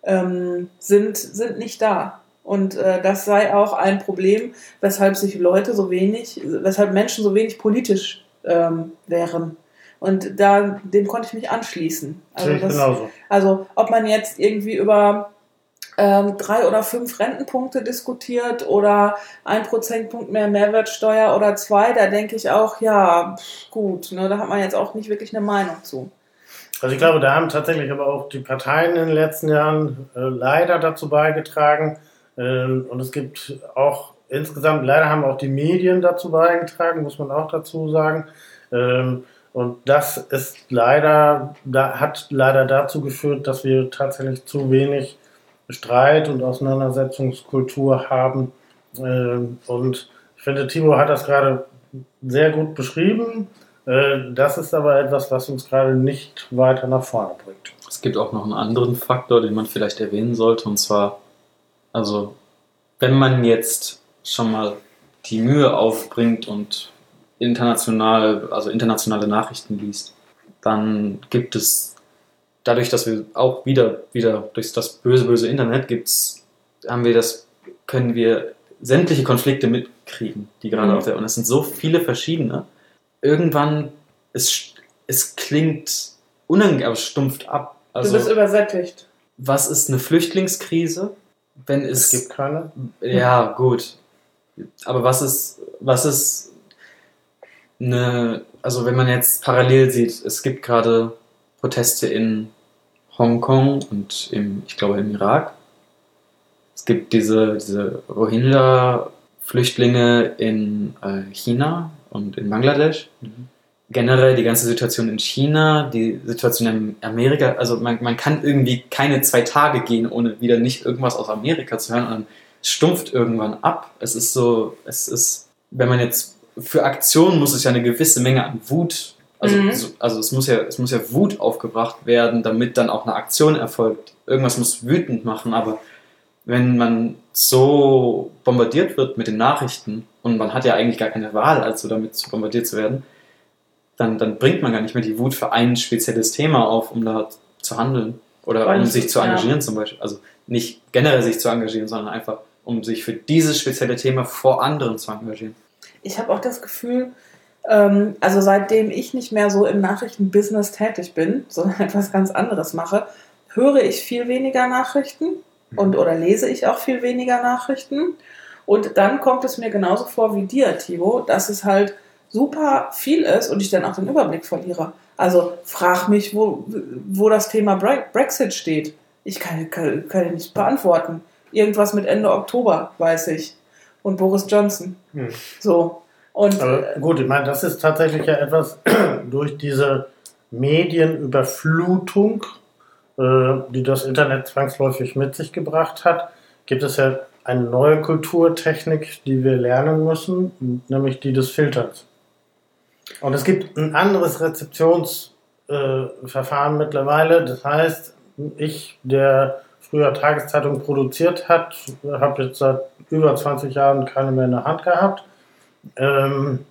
ähm, sind, sind nicht da. Und äh, das sei auch ein Problem, weshalb sich Leute so wenig, weshalb Menschen so wenig politisch ähm, wären. Und da, dem konnte ich mich anschließen. Also, das, genauso. also ob man jetzt irgendwie über ähm, drei oder fünf Rentenpunkte diskutiert oder ein Prozentpunkt mehr Mehrwertsteuer oder zwei, da denke ich auch, ja, gut, ne, da hat man jetzt auch nicht wirklich eine Meinung zu. Also ich glaube, da haben tatsächlich aber auch die Parteien in den letzten Jahren äh, leider dazu beigetragen. Ähm, und es gibt auch insgesamt, leider haben auch die Medien dazu beigetragen, muss man auch dazu sagen. Ähm, und das ist leider, da, hat leider dazu geführt, dass wir tatsächlich zu wenig Streit und Auseinandersetzungskultur haben. Ähm, und ich finde, Timo hat das gerade sehr gut beschrieben. Äh, Das ist aber etwas, was uns gerade nicht weiter nach vorne bringt. Es gibt auch noch einen anderen Faktor, den man vielleicht erwähnen sollte, und zwar, also, wenn man jetzt schon mal die Mühe aufbringt und international, also internationale Nachrichten liest, dann gibt es dadurch, dass wir auch wieder, wieder durch das böse, böse Internet gibt's, haben wir das, können wir sämtliche Konflikte mitkriegen, die gerade Mhm. auf der, und es sind so viele verschiedene. Irgendwann, es, es klingt unangenehm, aber stumpft ab. Also, du bist übersättigt. was ist eine Flüchtlingskrise? Wenn Es es, gibt keine. ja, gut. Aber was ist, was ist eine, also wenn man jetzt parallel sieht, es gibt gerade Proteste in Hongkong und im, ich glaube im Irak. Es gibt diese, diese Rohingya-Flüchtlinge in äh, China und in Bangladesch. Generell die ganze Situation in China, die Situation in Amerika, also man, man kann irgendwie keine zwei Tage gehen, ohne wieder nicht irgendwas aus Amerika zu hören und dann stumpft irgendwann ab. Es ist so, es ist, wenn man jetzt für Aktionen muss es ja eine gewisse Menge an Wut, also, Mhm. so- also es muss ja, es muss ja Wut aufgebracht werden, damit dann auch eine Aktion erfolgt. Irgendwas muss wütend machen, aber wenn man so bombardiert wird mit den Nachrichten und man hat ja eigentlich gar keine Wahl, also damit zu bombardiert zu werden, dann, dann bringt man gar nicht mehr die Wut für ein spezielles Thema auf, um da zu handeln oder Weil um sich zu ja. engagieren zum Beispiel. Also nicht generell sich zu engagieren, sondern einfach um sich für dieses spezielle Thema vor anderen zu engagieren. Ich habe auch das Gefühl, ähm, also seitdem ich nicht mehr so im Nachrichtenbusiness tätig bin, sondern etwas ganz anderes mache, höre ich viel weniger Nachrichten und oder lese ich auch viel weniger Nachrichten. Und dann kommt es mir genauso vor wie dir, Thibaut, dass es halt super viel ist und ich dann auch den Überblick verliere. Also frag mich, wo, wo das Thema Bre Brexit steht. Ich kann, kann, kann nicht beantworten. Irgendwas mit Ende Oktober, weiß ich. Und Boris Johnson. Hm. So. Und Aber äh, gut, ich meine, das ist tatsächlich ja etwas durch diese Medienüberflutung, äh, die das Internet zwangsläufig mit sich gebracht hat, gibt es ja eine neue Kulturtechnik, die wir lernen müssen, nämlich die des Filterns. Und es gibt ein anderes Rezeptionsverfahren mittlerweile. Das heißt, ich, der früher Tageszeitung produziert hat, habe jetzt seit über 20 Jahren keine mehr in der Hand gehabt. Ähm,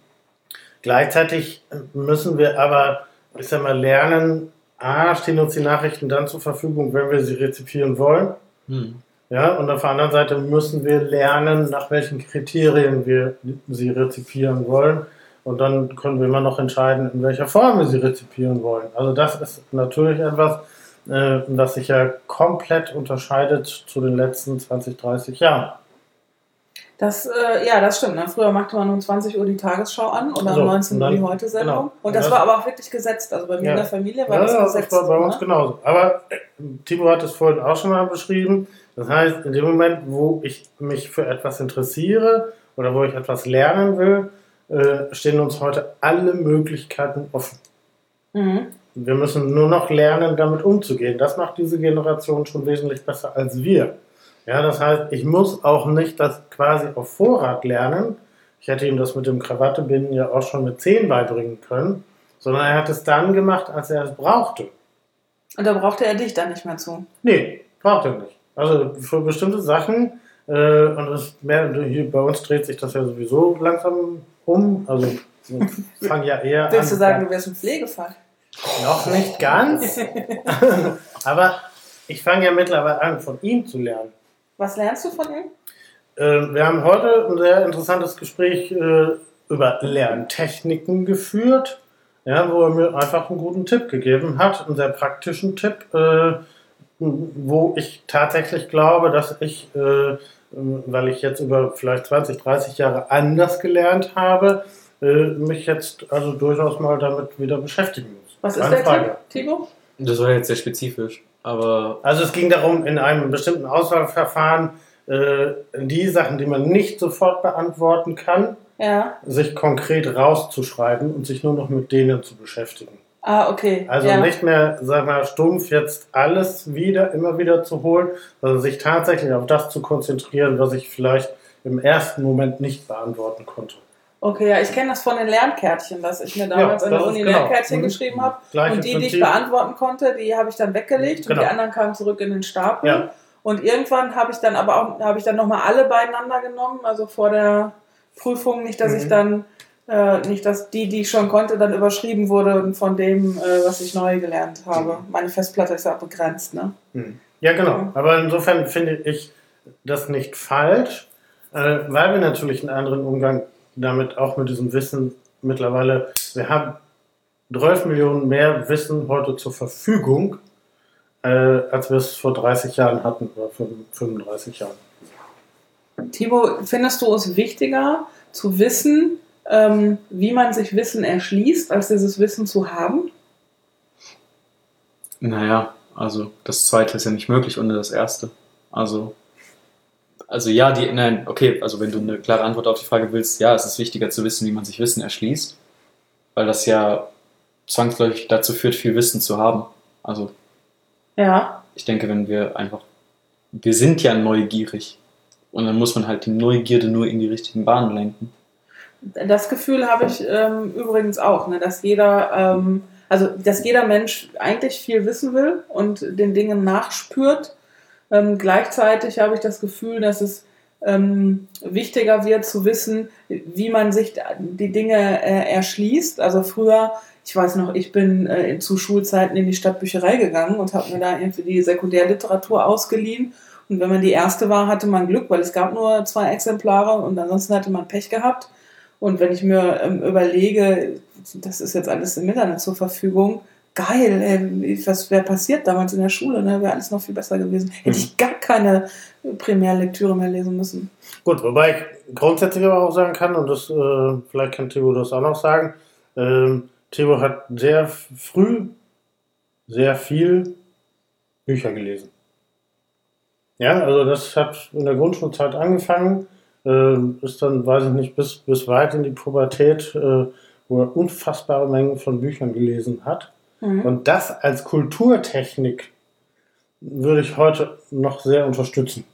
gleichzeitig müssen wir aber, ich sag mal, lernen, A, stehen uns die Nachrichten dann zur Verfügung, wenn wir sie rezipieren wollen. Hm. Ja, und auf der anderen Seite müssen wir lernen, nach welchen Kriterien wir sie rezipieren wollen. Und dann können wir immer noch entscheiden, in welcher Form wir sie rezipieren wollen. Also das ist natürlich etwas, äh, das sich ja komplett unterscheidet zu den letzten 20, 30 Jahren. das, äh, ja, das stimmt. Ne? Früher machte man um 20 Uhr die Tagesschau an oder So, um 19 und Uhr die Heute-Sendung. genau. Und das Ja. war aber auch wirklich gesetzt. Also bei mir Ja. in der Familie war Ja, das ja, gesetzt. das war bei uns ne? genauso. Aber äh, Timo hat es vorhin auch schon mal beschrieben. Das heißt, in dem Moment, wo ich mich für etwas interessiere oder wo ich etwas lernen will, äh, stehen uns heute alle Möglichkeiten offen. Mhm. Wir müssen nur noch lernen, damit umzugehen. Das macht diese Generation schon wesentlich besser als wir. Ja, das heißt, ich muss auch nicht das quasi auf Vorrat lernen. Ich hätte ihm das mit dem Krawattebinden ja auch schon mit 10 beibringen können, sondern er hat es dann gemacht, als er es brauchte. Und da brauchte er dich dann nicht mehr zu. Nee, braucht er nicht. Also für bestimmte Sachen, äh, und das mehr, hier bei uns dreht sich das ja sowieso langsam um. Also wir fangen ja eher Willst du an. sagen, du wärst ein Pflegefall? Noch nicht ganz. Aber ich fange ja mittlerweile an, von ihm zu lernen. Was lernst du von ihm? Äh, wir haben heute ein sehr interessantes Gespräch äh, über Lerntechniken geführt, ja, wo er mir einfach einen guten Tipp gegeben hat, einen sehr praktischen Tipp, äh, wo ich tatsächlich glaube, dass ich, äh, weil ich jetzt über vielleicht 20, 30 Jahre anders gelernt habe, mich jetzt also durchaus mal damit wieder beschäftigen muss. Was ist der Frage. Tipp, Timo? Das war jetzt sehr spezifisch. Aber Also es ging darum, in einem bestimmten Auswahlverfahren äh, die Sachen, die man nicht sofort beantworten kann, Ja. sich konkret rauszuschreiben und sich nur noch mit denen zu beschäftigen. Ah, okay. Also ja. nicht mehr, sag mal, stumpf jetzt alles wieder, immer wieder zu holen, sondern sich tatsächlich auf das zu konzentrieren, was ich vielleicht im ersten Moment nicht beantworten konnte. Okay, ja, ich kenne das von den Lernkärtchen, dass ich mir damals Ja, an der das ist Uni genau. Lernkärtchen Mhm. geschrieben habe. Und die, die ich beantworten konnte, die habe ich dann weggelegt und Genau. die anderen kamen zurück in den Stapel. Ja. Und irgendwann habe ich dann aber auch, habe ich dann nochmal alle beieinander genommen, also vor der Prüfung, nicht, dass Mhm. ich dann, äh, nicht, dass die, die ich schon konnte, dann überschrieben wurde von dem, äh, was ich neu gelernt habe. Mhm. Meine Festplatte ist ja auch begrenzt, ne? Hm. Ja, genau. Ja. Aber insofern finde ich das nicht falsch, äh, weil wir natürlich einen anderen Umgang damit auch mit diesem Wissen mittlerweile, wir haben 12 Millionen mehr Wissen heute zur Verfügung, äh, als wir es vor 30 Jahren hatten oder 35 Jahren. Timo, findest du es wichtiger zu wissen, ähm, wie man sich Wissen erschließt, als dieses Wissen zu haben? Naja, also das zweite ist ja nicht möglich ohne das erste. Also, also ja, die, nein, okay, also wenn du eine klare Antwort auf die Frage willst, ja, es ist wichtiger zu wissen, wie man sich Wissen erschließt, weil das ja zwangsläufig dazu führt, viel Wissen zu haben. Also Ja. ich denke, wenn wir einfach, wir sind ja neugierig und dann muss man halt die Neugierde nur in die richtigen Bahnen lenken. Das Gefühl habe ich ähm, übrigens auch, ne, dass jeder, ähm, also dass jeder Mensch eigentlich viel wissen will und den Dingen nachspürt. Ähm, gleichzeitig habe ich das Gefühl, dass es ähm, wichtiger wird zu wissen, wie man sich die Dinge äh, erschließt. Also früher, ich weiß noch, ich bin äh, zu Schulzeiten in die Stadtbücherei gegangen und habe mir da irgendwie die Sekundärliteratur ausgeliehen. Und wenn man die erste war, hatte man Glück, weil es gab nur zwei Exemplare und ansonsten hatte man Pech gehabt. Und wenn ich mir ähm, überlege, das ist jetzt alles im Internet zur Verfügung, geil, ey, was wäre passiert damals in der Schule, ne? wäre alles noch viel besser gewesen. Hätte ich gar keine Primärlektüre mehr lesen müssen. Gut, wobei ich grundsätzlich aber auch sagen kann, und das, äh, vielleicht kann Theo das auch noch sagen, ähm, Theo hat sehr früh sehr viel Bücher gelesen. Ja, also das hat in der Grundschulzeit angefangen. Äh, ist dann, weiß ich nicht, bis, bis weit in die Pubertät, äh, wo er unfassbare Mengen von Büchern gelesen hat. Mhm. Und das als Kulturtechnik würde ich heute noch sehr unterstützen.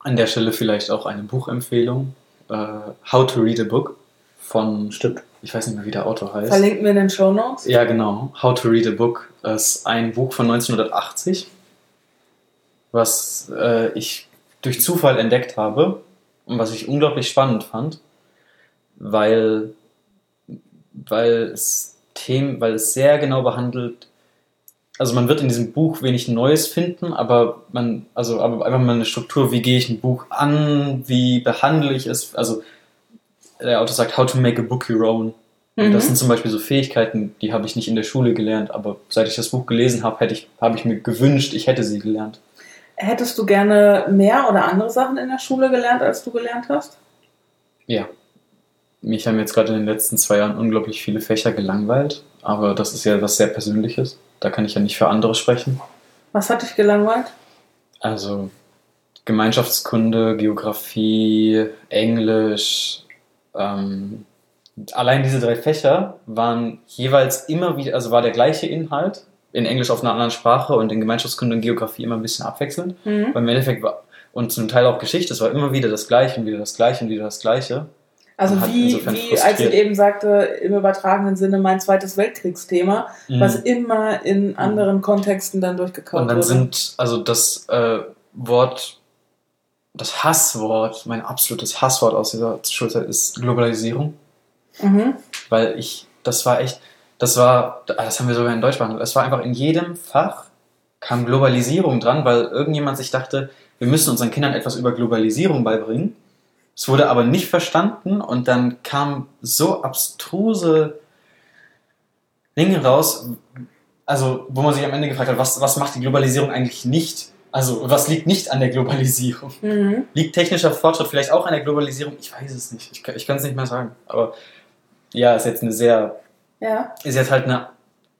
An der Stelle vielleicht auch eine Buchempfehlung. Äh, How to Read a Book von, Stimmt. ich weiß nicht mehr, wie der Autor heißt. Verlinken wir in den Show Notes. Ja, genau. How to Read a Book ist ein Buch von 1980, was äh, ich durch Zufall entdeckt habe und was ich unglaublich spannend fand, weil, weil es Themen, weil es sehr genau behandelt. Also man wird in diesem Buch wenig Neues finden, aber man, also aber einfach mal eine Struktur, wie gehe ich ein Buch an, wie behandle ich es, also der Autor sagt, how to make a book your own. Und Mhm. Das sind zum Beispiel so Fähigkeiten, die habe ich nicht in der Schule gelernt, aber seit ich das Buch gelesen habe, hätte ich, habe ich mir gewünscht, ich hätte sie gelernt. Hättest du gerne mehr oder andere Sachen in der Schule gelernt, als du gelernt hast? Ja. Mich haben jetzt gerade in den letzten zwei Jahren unglaublich viele Fächer gelangweilt, aber das ist ja was sehr Persönliches. Da kann ich ja nicht für andere sprechen. Was hat dich gelangweilt? Also Gemeinschaftskunde, Geografie, Englisch, ähm, allein diese drei Fächer waren jeweils immer wieder, also war der gleiche Inhalt, in Englisch auf einer anderen Sprache und in Gemeinschaftskunde und Geografie immer ein bisschen abwechselnd. Mhm. Aber im Endeffekt war, und zum Teil auch Geschichte, es war immer wieder das Gleiche und wieder das Gleiche und wieder das Gleiche. Also wie, wie als ich eben sagte, im übertragenen Sinne mein zweites Weltkriegsthema, was immer in anderen Kontexten dann durchgekaut Mhm. Und dann wurde. sind, also das äh, Wort, das Hasswort, mein absolutes Hasswort aus dieser Schulzeit ist Globalisierung. mhm. Weil ich, das war echt, das war, das haben wir sogar in Deutsch behandelt, es war einfach in jedem Fach kam Globalisierung dran, weil irgendjemand sich dachte, wir müssen unseren Kindern etwas über Globalisierung beibringen. Es wurde aber nicht verstanden und dann kamen so abstruse Dinge raus, also wo man sich am Ende gefragt hat, was, was macht die Globalisierung eigentlich nicht? Also was liegt nicht an der Globalisierung? Mhm. Liegt technischer Fortschritt vielleicht auch an der Globalisierung? Ich weiß es nicht. Ich, kann- ich kann es nicht mehr sagen. Aber ja, ist jetzt eine sehr, Ja, ist jetzt halt eine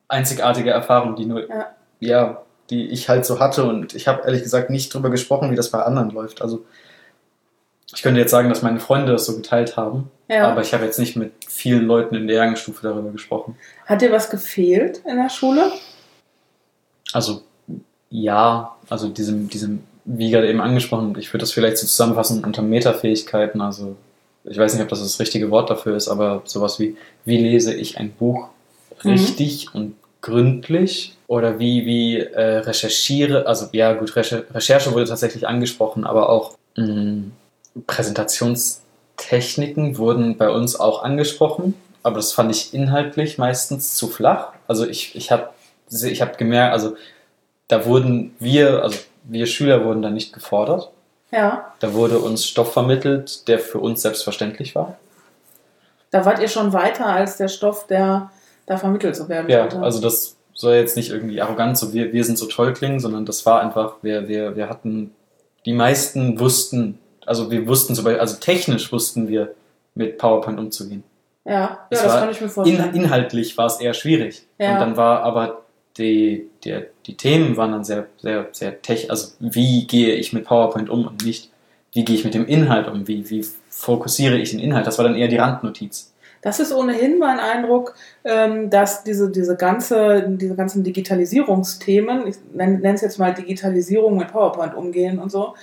einzigartige Erfahrung, die nur, Ja. ja, die ich halt so hatte. Und ich habe ehrlich gesagt nicht drüber gesprochen, wie das bei anderen läuft. Also ich könnte jetzt sagen, dass meine Freunde das so geteilt haben, ja. aber ich habe jetzt nicht mit vielen Leuten in der Jahrgangsstufe darüber gesprochen. Hat dir was gefehlt in der Schule? Also ja, also diesem, diesem, wie gerade eben angesprochen, ich würde das vielleicht so zusammenfassen unter Metafähigkeiten, also ich weiß nicht, ob das das richtige Wort dafür ist, aber sowas wie, wie lese ich ein Buch Mhm. richtig und gründlich oder wie, wie äh, recherchiere, also ja gut, Recher Recherche wurde tatsächlich angesprochen, aber auch mh, Präsentationstechniken wurden bei uns auch angesprochen, aber das fand ich inhaltlich meistens zu flach. Also ich, ich habe ich hab gemerkt, also da wurden wir, also wir Schüler wurden da nicht gefordert. Ja. Da wurde uns Stoff vermittelt, der für uns selbstverständlich war. Da wart ihr schon weiter als der Stoff, der da vermittelt zu werden Ja, sollte. also das soll jetzt nicht irgendwie arrogant so wir, wir sind so toll klingen, sondern das war einfach, wir, wir, wir hatten, die meisten wussten, also wir wussten zum Beispiel, also technisch wussten wir mit PowerPoint umzugehen. ja, ja das war kann ich mir In, vorstellen. inhaltlich war es eher schwierig. Ja. Und dann war aber die, der, die Themen waren dann sehr, sehr, sehr tech, also wie gehe ich mit PowerPoint um und nicht, wie gehe ich mit dem Inhalt um, wie, wie fokussiere ich den Inhalt, das war dann eher die Randnotiz. Das ist ohnehin mein Eindruck, ähm, dass diese, diese, ganze, diese ganzen Digitalisierungsthemen, ich nenne es jetzt mal Digitalisierung mit PowerPoint umgehen und so,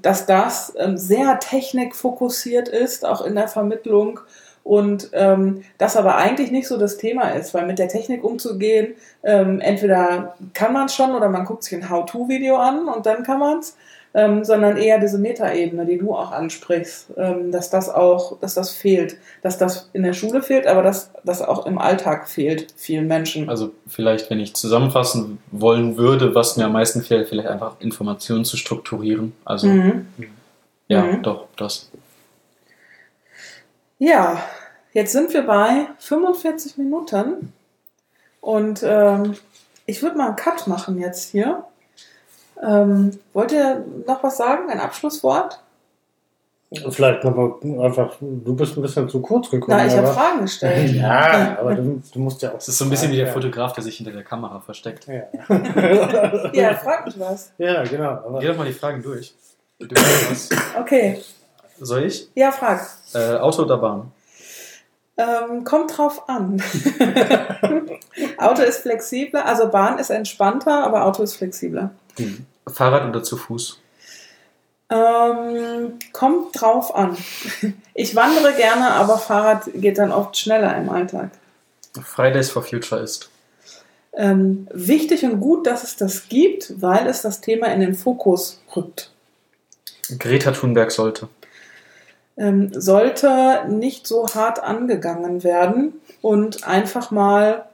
dass das ähm, sehr technikfokussiert ist, auch in der Vermittlung. Und ähm, das aber eigentlich nicht so das Thema ist, weil mit der Technik umzugehen, ähm, entweder kann man es schon oder man guckt sich ein How-To-Video an und dann kann man es, ähm, sondern eher diese Metaebene, die du auch ansprichst, ähm, dass das auch, dass das fehlt, dass das in der Schule fehlt, aber dass das auch im Alltag fehlt, vielen Menschen. Also vielleicht, wenn ich zusammenfassen wollen würde, was mir am meisten fehlt, vielleicht einfach Informationen zu strukturieren. Also Mhm. ja, Mhm. doch, das. Ja, jetzt sind wir bei 45 Minuten und ähm, ich würde mal einen Cut machen jetzt hier. Ähm, wollt ihr noch was sagen? Ein Abschlusswort? Vielleicht nochmal einfach, du bist ein bisschen zu kurz gekommen. Na, ich habe Fragen gestellt. Ja, aber du, du musst ja auch. Es ist so ein bisschen wie der. Fotograf, der sich hinter der Kamera versteckt. Ja. Ja, frag mich was. ja, genau. Aber Geh doch mal die Fragen durch. Du hast was. Okay. Soll ich? Ja, frag. Äh, Auto oder Bahn? Ähm, kommt drauf an. Auto ist flexibler, also Bahn ist entspannter, aber Auto ist flexibler. Fahrrad oder zu Fuß? Ähm, kommt drauf an. Ich wandere gerne, aber Fahrrad geht dann oft schneller im Alltag. Fridays for Future ist. Ähm, wichtig und gut, dass es das gibt, weil es das Thema in den Fokus rückt. Greta Thunberg sollte. Ähm, sollte nicht so hart angegangen werden und einfach mal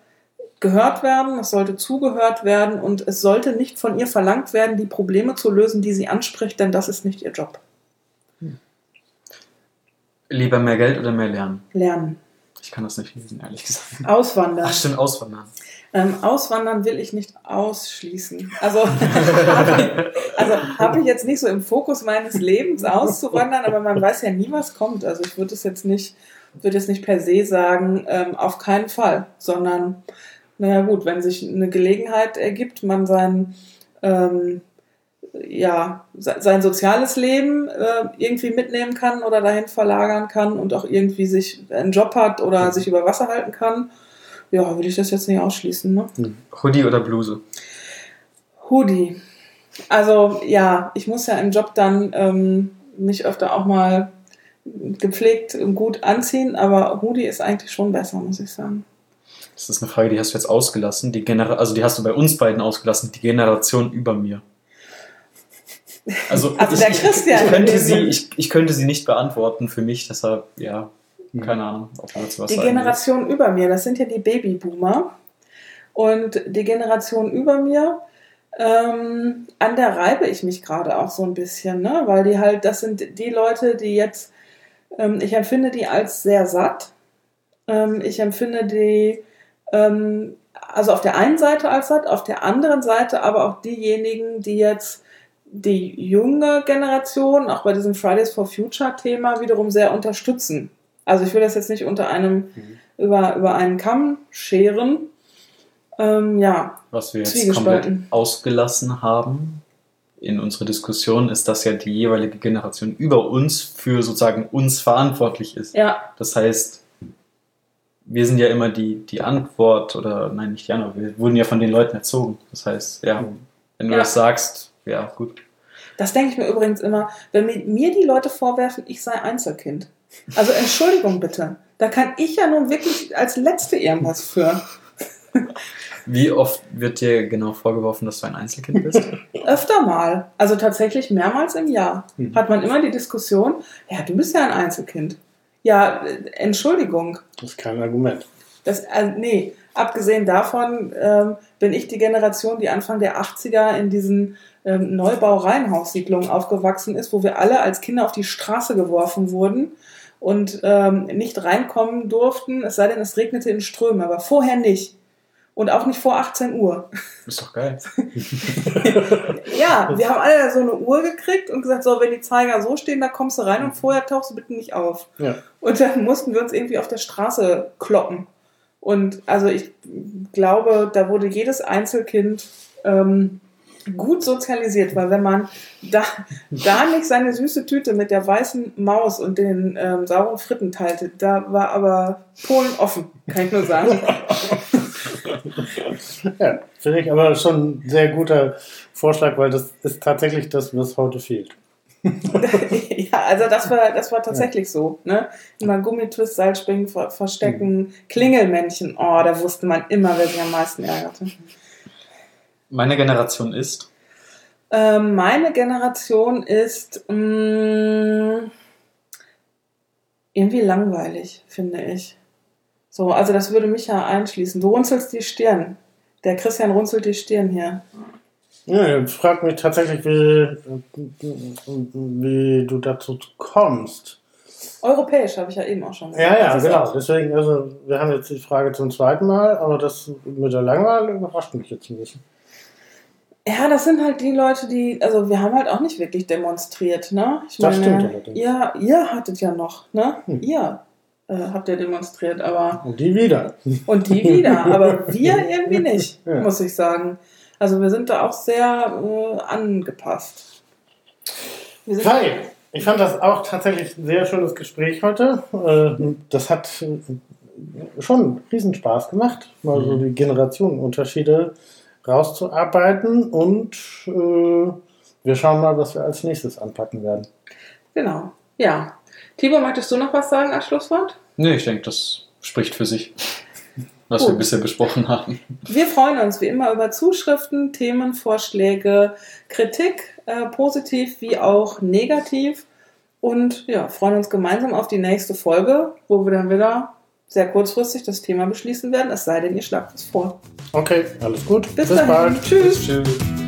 gehört werden, es sollte zugehört werden und es sollte nicht von ihr verlangt werden, die Probleme zu lösen, die sie anspricht, denn das ist nicht ihr Job. Lieber mehr Geld oder mehr Lernen? Lernen. Ich kann das nicht lesen, ehrlich gesagt. Auswandern. Ach, stimmt, auswandern. Ähm, auswandern will ich nicht ausschließen. Also habe ich, also hab ich jetzt nicht so im Fokus meines Lebens auszuwandern, aber man weiß ja nie, was kommt. Also ich würde es jetzt nicht, würde jetzt nicht per se sagen, ähm, auf keinen Fall, sondern naja gut, wenn sich eine Gelegenheit ergibt, man sein ähm, ja, se- sein soziales Leben äh, irgendwie mitnehmen kann oder dahin verlagern kann und auch irgendwie sich einen Job hat oder sich über Wasser halten kann, ja, würde ich das jetzt nicht ausschließen. Ne? Hoodie oder Bluse? Hoodie. Also ja, ich muss ja im Job dann ähm, mich öfter auch mal gepflegt und gut anziehen, aber Hoodie ist eigentlich schon besser, muss ich sagen. Das ist eine Frage, die hast du jetzt ausgelassen. Die Genera also die hast du bei uns beiden ausgelassen. Die Generation über mir. Also, Also ich, der ich, Christian. Ich könnte, sie, ich, ich könnte sie nicht beantworten für mich, deshalb, ja, keine Ahnung, ob man dazu was Die. Generation über mir, das sind ja die Babyboomer. Und die Generation über mir, ähm, an der reibe ich mich gerade auch so ein bisschen, ne? weil die halt, das sind die Leute, die jetzt, ähm, ich empfinde die als sehr satt. Ähm, ich empfinde die, ähm, also auf der einen Seite als satt, auf der anderen Seite aber auch diejenigen, die jetzt die junge Generation, auch bei diesem Fridays for Future Thema, wiederum sehr unterstützen. Also ich will das jetzt nicht unter einem, über, über einen Kamm scheren. Ähm, ja, Was wir jetzt komplett ausgelassen haben in unserer Diskussion, ist, dass ja die jeweilige Generation über uns für sozusagen uns verantwortlich ist. ja, Das heißt, wir sind ja immer die, die Antwort, oder nein, nicht die Antwort, wir wurden ja von den Leuten erzogen. Das heißt, ja, wenn du Ja. das sagst, ja, gut. das denke ich mir übrigens immer, wenn mir, mir die Leute vorwerfen, ich sei Einzelkind. Also Entschuldigung bitte. Da kann ich ja nun wirklich als Letzte irgendwas für. Wie oft wird dir genau vorgeworfen, dass du ein Einzelkind bist? Öfter mal, also tatsächlich mehrmals im Jahr, Mhm. hat man immer die Diskussion, ja, du bist ja ein Einzelkind. Ja, Entschuldigung. Das ist kein Argument. Das, äh, nee, abgesehen davon ähm, bin ich die Generation, die Anfang der 80er in diesen ähm, Neubau-Reihenhaussiedlungen aufgewachsen ist, wo wir alle als Kinder auf die Straße geworfen wurden und ähm, nicht reinkommen durften, es sei denn, es regnete in Strömen, aber vorher nicht. Und auch nicht vor 18 Uhr. Ist doch geil. Ja, wir haben alle so eine Uhr gekriegt und gesagt, so, wenn die Zeiger so stehen, da kommst du rein und vorher tauchst du bitte nicht auf. Ja. Und dann mussten wir uns irgendwie auf der Straße kloppen. Und also ich glaube, da wurde jedes Einzelkind ähm, gut sozialisiert, weil wenn man da, da nicht seine süße Tüte mit der weißen Maus und den ähm, sauren Fritten teilte, da war aber Polen offen, kann ich nur sagen. Ja, finde ich aber schon ein sehr guter Vorschlag, weil das ist tatsächlich das, was heute fehlt. ja, also das war, das war tatsächlich so. Ne? Immer Gummitwist, Seilspringen, Ver Verstecken, Klingelmännchen. Oh, da wusste man immer, wer sich am meisten ärgerte. Meine Generation ist. Ähm, meine Generation ist mh, irgendwie langweilig, finde ich. So, also das würde mich ja einschließen. Du runzelst die Stirn. Der Christian runzelt die Stirn hier. Ja, ich frage mich tatsächlich, wie, wie du dazu kommst. Europäisch, habe ich ja eben auch schon Ja, ja, Das genau. Deswegen, also, wir haben jetzt die Frage zum zweiten Mal, aber das mit der Langweile überrascht mich jetzt ein bisschen. Ja, das sind halt die Leute, die, also wir haben halt auch nicht wirklich demonstriert, ne? Ich Das stimmt allerdings. ihr, ihr hattet ja noch, ne? Hm. Ihr habt ja demonstriert, aber Und die wieder. und die wieder, aber wir irgendwie nicht, Ja. muss ich sagen. Also wir sind da auch sehr äh, angepasst. Fein. Ich fand das auch tatsächlich ein sehr schönes Gespräch heute. Äh, Das hat äh, schon Riesenspaß gemacht, mal so Mhm. die Generationenunterschiede rauszuarbeiten und äh, wir schauen mal, was wir als nächstes anpacken werden. Genau. Ja. Tibor, möchtest du noch was sagen als Schlusswort? Nee, ich denke, das spricht für sich, was wir bisher besprochen haben. Wir freuen uns wie immer über Zuschriften, Themenvorschläge, Kritik, äh, positiv wie auch negativ. Und ja, freuen uns gemeinsam auf die nächste Folge, wo wir dann wieder sehr kurzfristig das Thema beschließen werden, es sei denn, ihr schlagt es vor. Okay, alles gut. Bis, dahin. Tschüss. Tschüss.